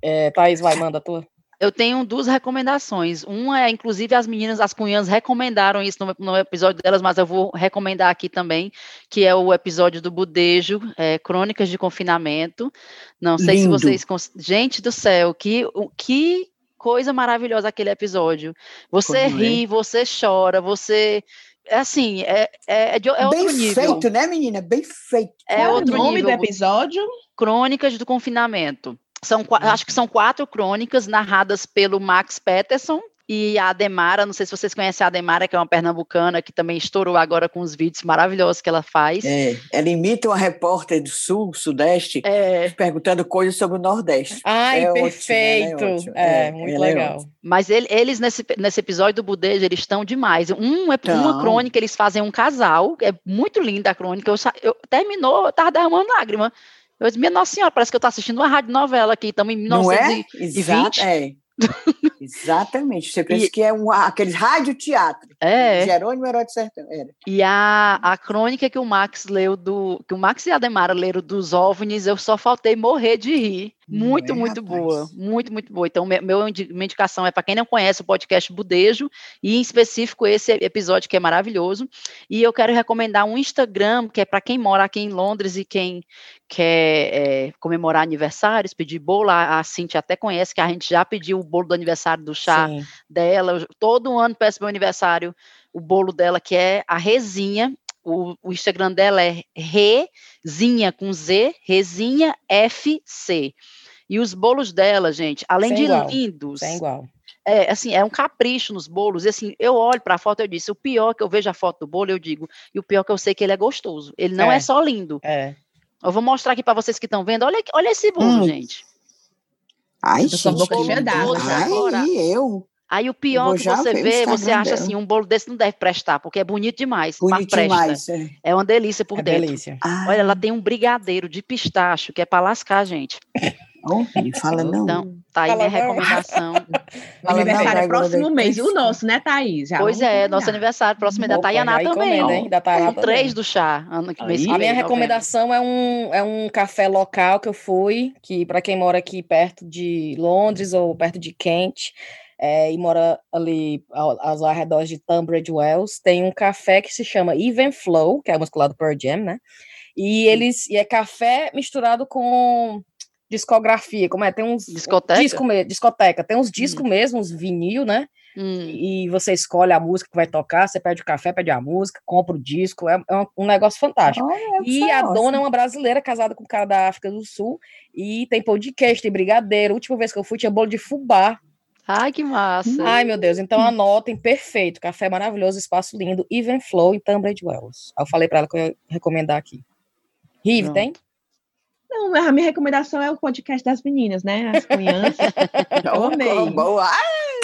É, Thaís, vai, manda a tua. Eu tenho duas recomendações. Uma é, inclusive, as meninas, as cunhãs recomendaram isso no, no, episódio delas, mas eu vou recomendar aqui também, que é o episódio do Budejo, é, Crônicas de Confinamento. Não sei Lindo. se vocês. Gente do céu, que, que coisa maravilhosa aquele episódio. Você Como ri, é? você chora, você é assim, é, é, é, de, é Bem outro nível. Bem feito, né, menina? Bem feito. É Qual outro o nome nível. do episódio? Crônicas do Confinamento. São, acho que são quatro crônicas narradas pelo Max Peterson, e a Ademara, não sei se vocês conhecem a Ademara, que é uma pernambucana, que também estourou agora com os vídeos maravilhosos que ela faz. É, ela imita uma repórter do Sul, Sudeste, é. perguntando coisas sobre o Nordeste. Ai, é perfeito! Ótimo, é, é, muito é legal. Mas ele, eles, nesse, nesse episódio do Budejo, eles estão demais. Um, então... Uma crônica, eles fazem um casal, é muito linda a crônica. Eu, eu terminou, eu tava derramando lágrima Eu disse, minha nossa senhora, parece que eu estou assistindo uma rádio novela aqui, estamos em 1920. Não é? Exato, é. Exatamente. Você pensa e, que é um, aqueles rádio-teatro. É. Jerônimo Herói de Sertão. Era. E a, a crônica que o Max leu do. que o Max e a Demara leram dos OVNIs, eu só faltei morrer de rir. Muito, é, muito rapaz. boa. Muito, muito boa. Então, meu, minha indicação é para quem não conhece o podcast Budejo, e em específico esse episódio que é maravilhoso. E eu quero recomendar um Instagram, que é para quem mora aqui em Londres e quem quer é, comemorar aniversários, pedir bolo. A, a Cintia até conhece, que a gente já pediu o bolo do aniversário do chá Sim. dela. Todo ano peço meu aniversário o bolo dela, que é a Resinha, o, o, Instagram dela é Rezinha com Z, Rezinha FC. E os bolos dela, gente, além Sem de igual. lindos. Sem igual. É, assim, é um capricho nos bolos. E assim, eu olho para a foto, eu disse, o pior que eu vejo a foto do bolo, eu digo, e o pior que eu sei que ele é gostoso. Ele não é, é só lindo. É. Eu vou mostrar aqui para vocês que estão vendo. Olha, olha esse bolo, hum. gente. Ai, gente, boca cheia d'água. Ai, eu. Aí o pior que você vê, você acha assim, um bolo desse não deve prestar, porque é bonito demais, bonito mas presta. Demais, é. é uma delícia por é dentro. Delícia. Olha, ela tem um brigadeiro de pistacho, que é para lascar, gente. Oh, não fala não. Então, tá aí minha recomendação. aniversário é próximo mês. O nosso, né, Thaís? Já pois é, nosso aniversário próximo mês da Tayaná também. Hein, da Tayaná também. Três do chá. Ano que mês a minha recomendação é um, é um café local que eu fui, que para quem mora aqui perto de Londres ou perto de Kent, é, e mora ali aos arredores de Tunbridge Wells, tem um café que se chama Even Flow, que é a música do Pearl Jam, né? E eles e é café misturado com discografia, como é? Tem uns discoteca, disco, discoteca tem uns discos hum. mesmo, uns vinil, né? Hum. E você escolhe a música que vai tocar, você pede o café, pede a música, compra o disco, é, é um, negócio fantástico. Oh, e a dona é uma brasileira casada com um cara da África do Sul e tem queijo, tem brigadeiro. A última vez que eu fui tinha bolo de fubá. Ai, que massa. Ai, meu Deus. Então anotem, perfeito. Café maravilhoso, espaço lindo, Even Flow em Tunbridge Wells. Eu falei para ela que eu ia recomendar aqui. Rive, tem? Não, a minha recomendação é o podcast das meninas, né? As crianças. eu amei. Boa.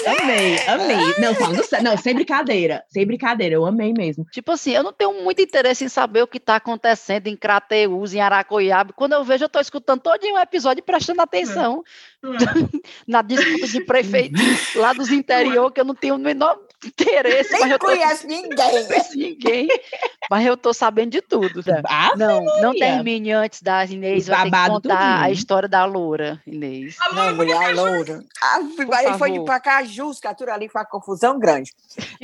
Amei, amei. Não, falando sério, não, sem brincadeira, sem brincadeira, eu amei mesmo. Tipo assim, eu não tenho muito interesse em saber o que está acontecendo em Crateús, em Aracoiaba. Quando eu vejo, eu estou escutando todo um episódio prestando atenção é. É. na disputa de prefeito lá dos interior, que eu não tenho o menor interesse. Nem mas conhece tô... ninguém. ninguém. Mas eu tô sabendo de tudo. Ah, não, não termine antes da Inês. Vai ter que contar a história da Loura, Inês. A Loura, não, mulher, a Loura. Ah, aí foi de pra Cajus, que a ali foi uma confusão grande.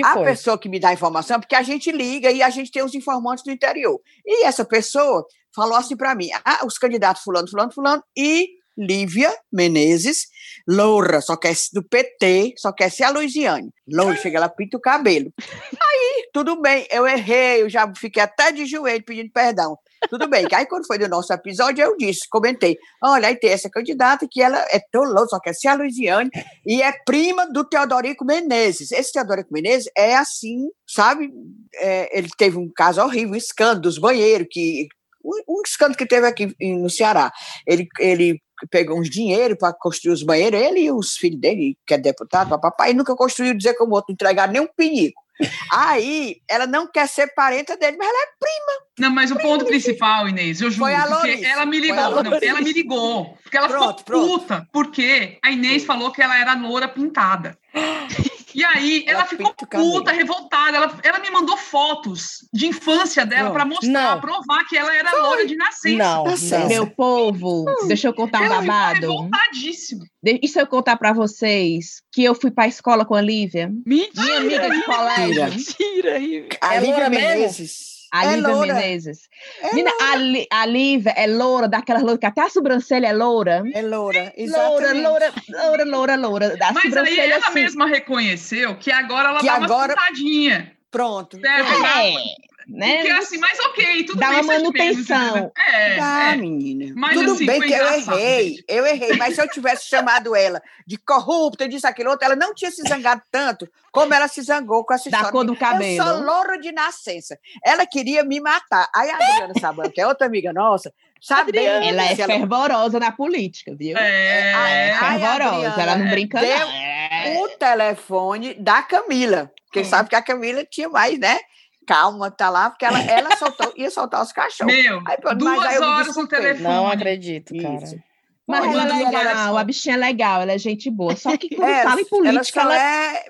a foi? pessoa que me dá informação, porque a gente liga e a gente tem os informantes do interior. E essa pessoa falou assim para mim: ah, os candidatos fulano, fulano, fulano, e Lívia Menezes, loura, só quer do PT, só quer ser a Luiziane. Loura, chega lá, pinta o cabelo. Aí, tudo bem, eu errei, eu já fiquei até de joelho pedindo perdão. Tudo bem, aí quando foi do nosso episódio, eu disse, comentei, olha, aí tem essa candidata que ela é tão louca, só quer ser a Luiziane, e é prima do Teodorico Menezes. Esse Teodorico Menezes é assim, sabe, é, ele teve um caso horrível, um escândalo dos banheiros, que um, escândalo que teve aqui no Ceará. Ele, ele pegou uns dinheiro para construir os banheiros, ele e os filhos dele, que é deputado, papai, e nunca construiu dizer como o outro, entregar nem um pinico. Aí, ela não quer ser parenta dele, mas ela é prima. Não, mas prima o ponto principal, Inês, eu juro, foi ela me ligou, não, ela me ligou, porque ela pronto, ficou pronto. puta, porque a Inês falou que ela era loura pintada. E aí ela, ela ficou puta, revoltada. Ela, ela me mandou fotos de infância dela para mostrar, provar que ela era Foi. loura de nascença. Não, não. Meu povo, deixa eu contar um ela babado. revoltadíssima. Deixa eu contar para vocês que eu fui para a escola com a Lívia. Mentira! Minha amiga de colégio. Mentira, Lívia. A é Lívia Menezes. A é Lívia loura. Menezes. É Menina, a, a Lívia é loura, daquela loura, que até a sobrancelha é loura. É loura, exatamente. Loura, loura, loura, loura, loura. Mas aí ela assim. mesma reconheceu que agora ela que dá agora... uma pintadinha. Pronto. Certo? É. Né? Porque assim, mas ok, tudo Dá bem. Dá uma manutenção. Menos, é, Dá, é. menina. Mas, tudo assim, bem que eu errei, eu errei. Mas se eu tivesse chamado ela de corrupta, disso, aquilo outro, ela não tinha se zangado tanto como ela se zangou com essa da história. cor do cabelo. Eu sou louro de nascença. Ela queria me matar. Aí a Adriana Saban, que é outra amiga nossa, sabe Ela é fervorosa na política, viu? É, é fervorosa, ela não brinca deu não. o telefone da Camila, porque hum. sabe que a Camila tinha mais, né? Calma, tá lá, porque ela, ela soltou, ia soltar os cachorros. Meu, Aí, pô, mas duas horas no telefone. Não acredito, cara. Isso. Mas Pô, ela é ela legal, só- a bichinha é legal, ela é gente boa. Só que quando É, fala em ela política, só ela, é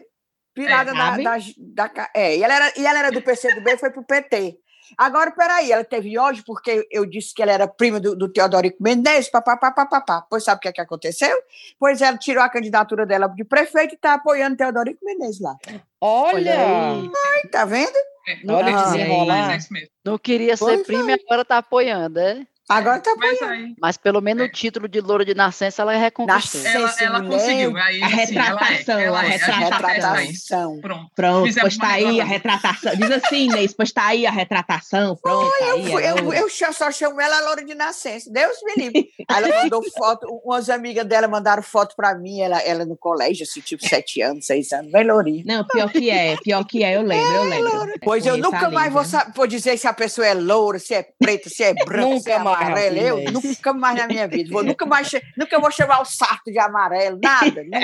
pirada É, da, sabe? da, da É, e ela era, e ela era do PCdoB e foi pro PT. Agora, peraí, ela teve ódio porque eu disse que ela era prima do, do Teodorico Mendes, papapá, papapá. Pois sabe o que, é que aconteceu? Pois ela tirou a candidatura dela de prefeito e está apoiando Teodorico Mendes lá. Olha! aí. Tá vendo? É, Olha olha que que desenrolar. É isso mesmo. Não queria ser Pois prima e agora tá apoiando, é? Agora tá Mas aí, Mas pelo menos É. o título de louro de nascença ela reconquistou. Nasce- ela, ela conseguiu. Aí, A sim, ela é, retratação, ela a é, a atesta isso. Retratação. Pronto. Pronto, Fizemos pois tá aí a retratação. Diz assim, Inês, pois tá aí a retratação. Pronto, Eu, aí, fui- é eu, eu só- chamo ela Loura de Nascença. Deus me livre. Aí ela mandou foto, umas amigas dela mandaram foto pra mim, ela, ela no colégio, assim, tipo, sete anos, seis anos, bem lourinha. Não, pior que é, pior que é, eu lembro, eu lembro. Pois eu nunca a mais vou, vou dizer se a pessoa é loura, se é preta, se é branca, é Nunca mais, amarela. Eu nunca mais na minha vida. Vou, nunca mais nunca vou chamar o sarto de amarelo, nada.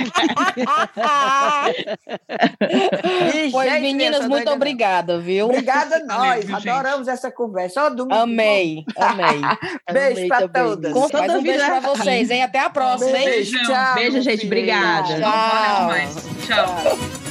Pois, meninas, muito doida obrigada, viu? Obrigada a nós. viu, gente? Adoramos essa conversa. Ó, domingo. Amei, amei. Beijo também, todas. Com- Mais um Toda beijo vida pra vocês, hein? Até a próxima, hein? Beijo, tchau, Beijo, gente, obrigada. Tchau. Tchau.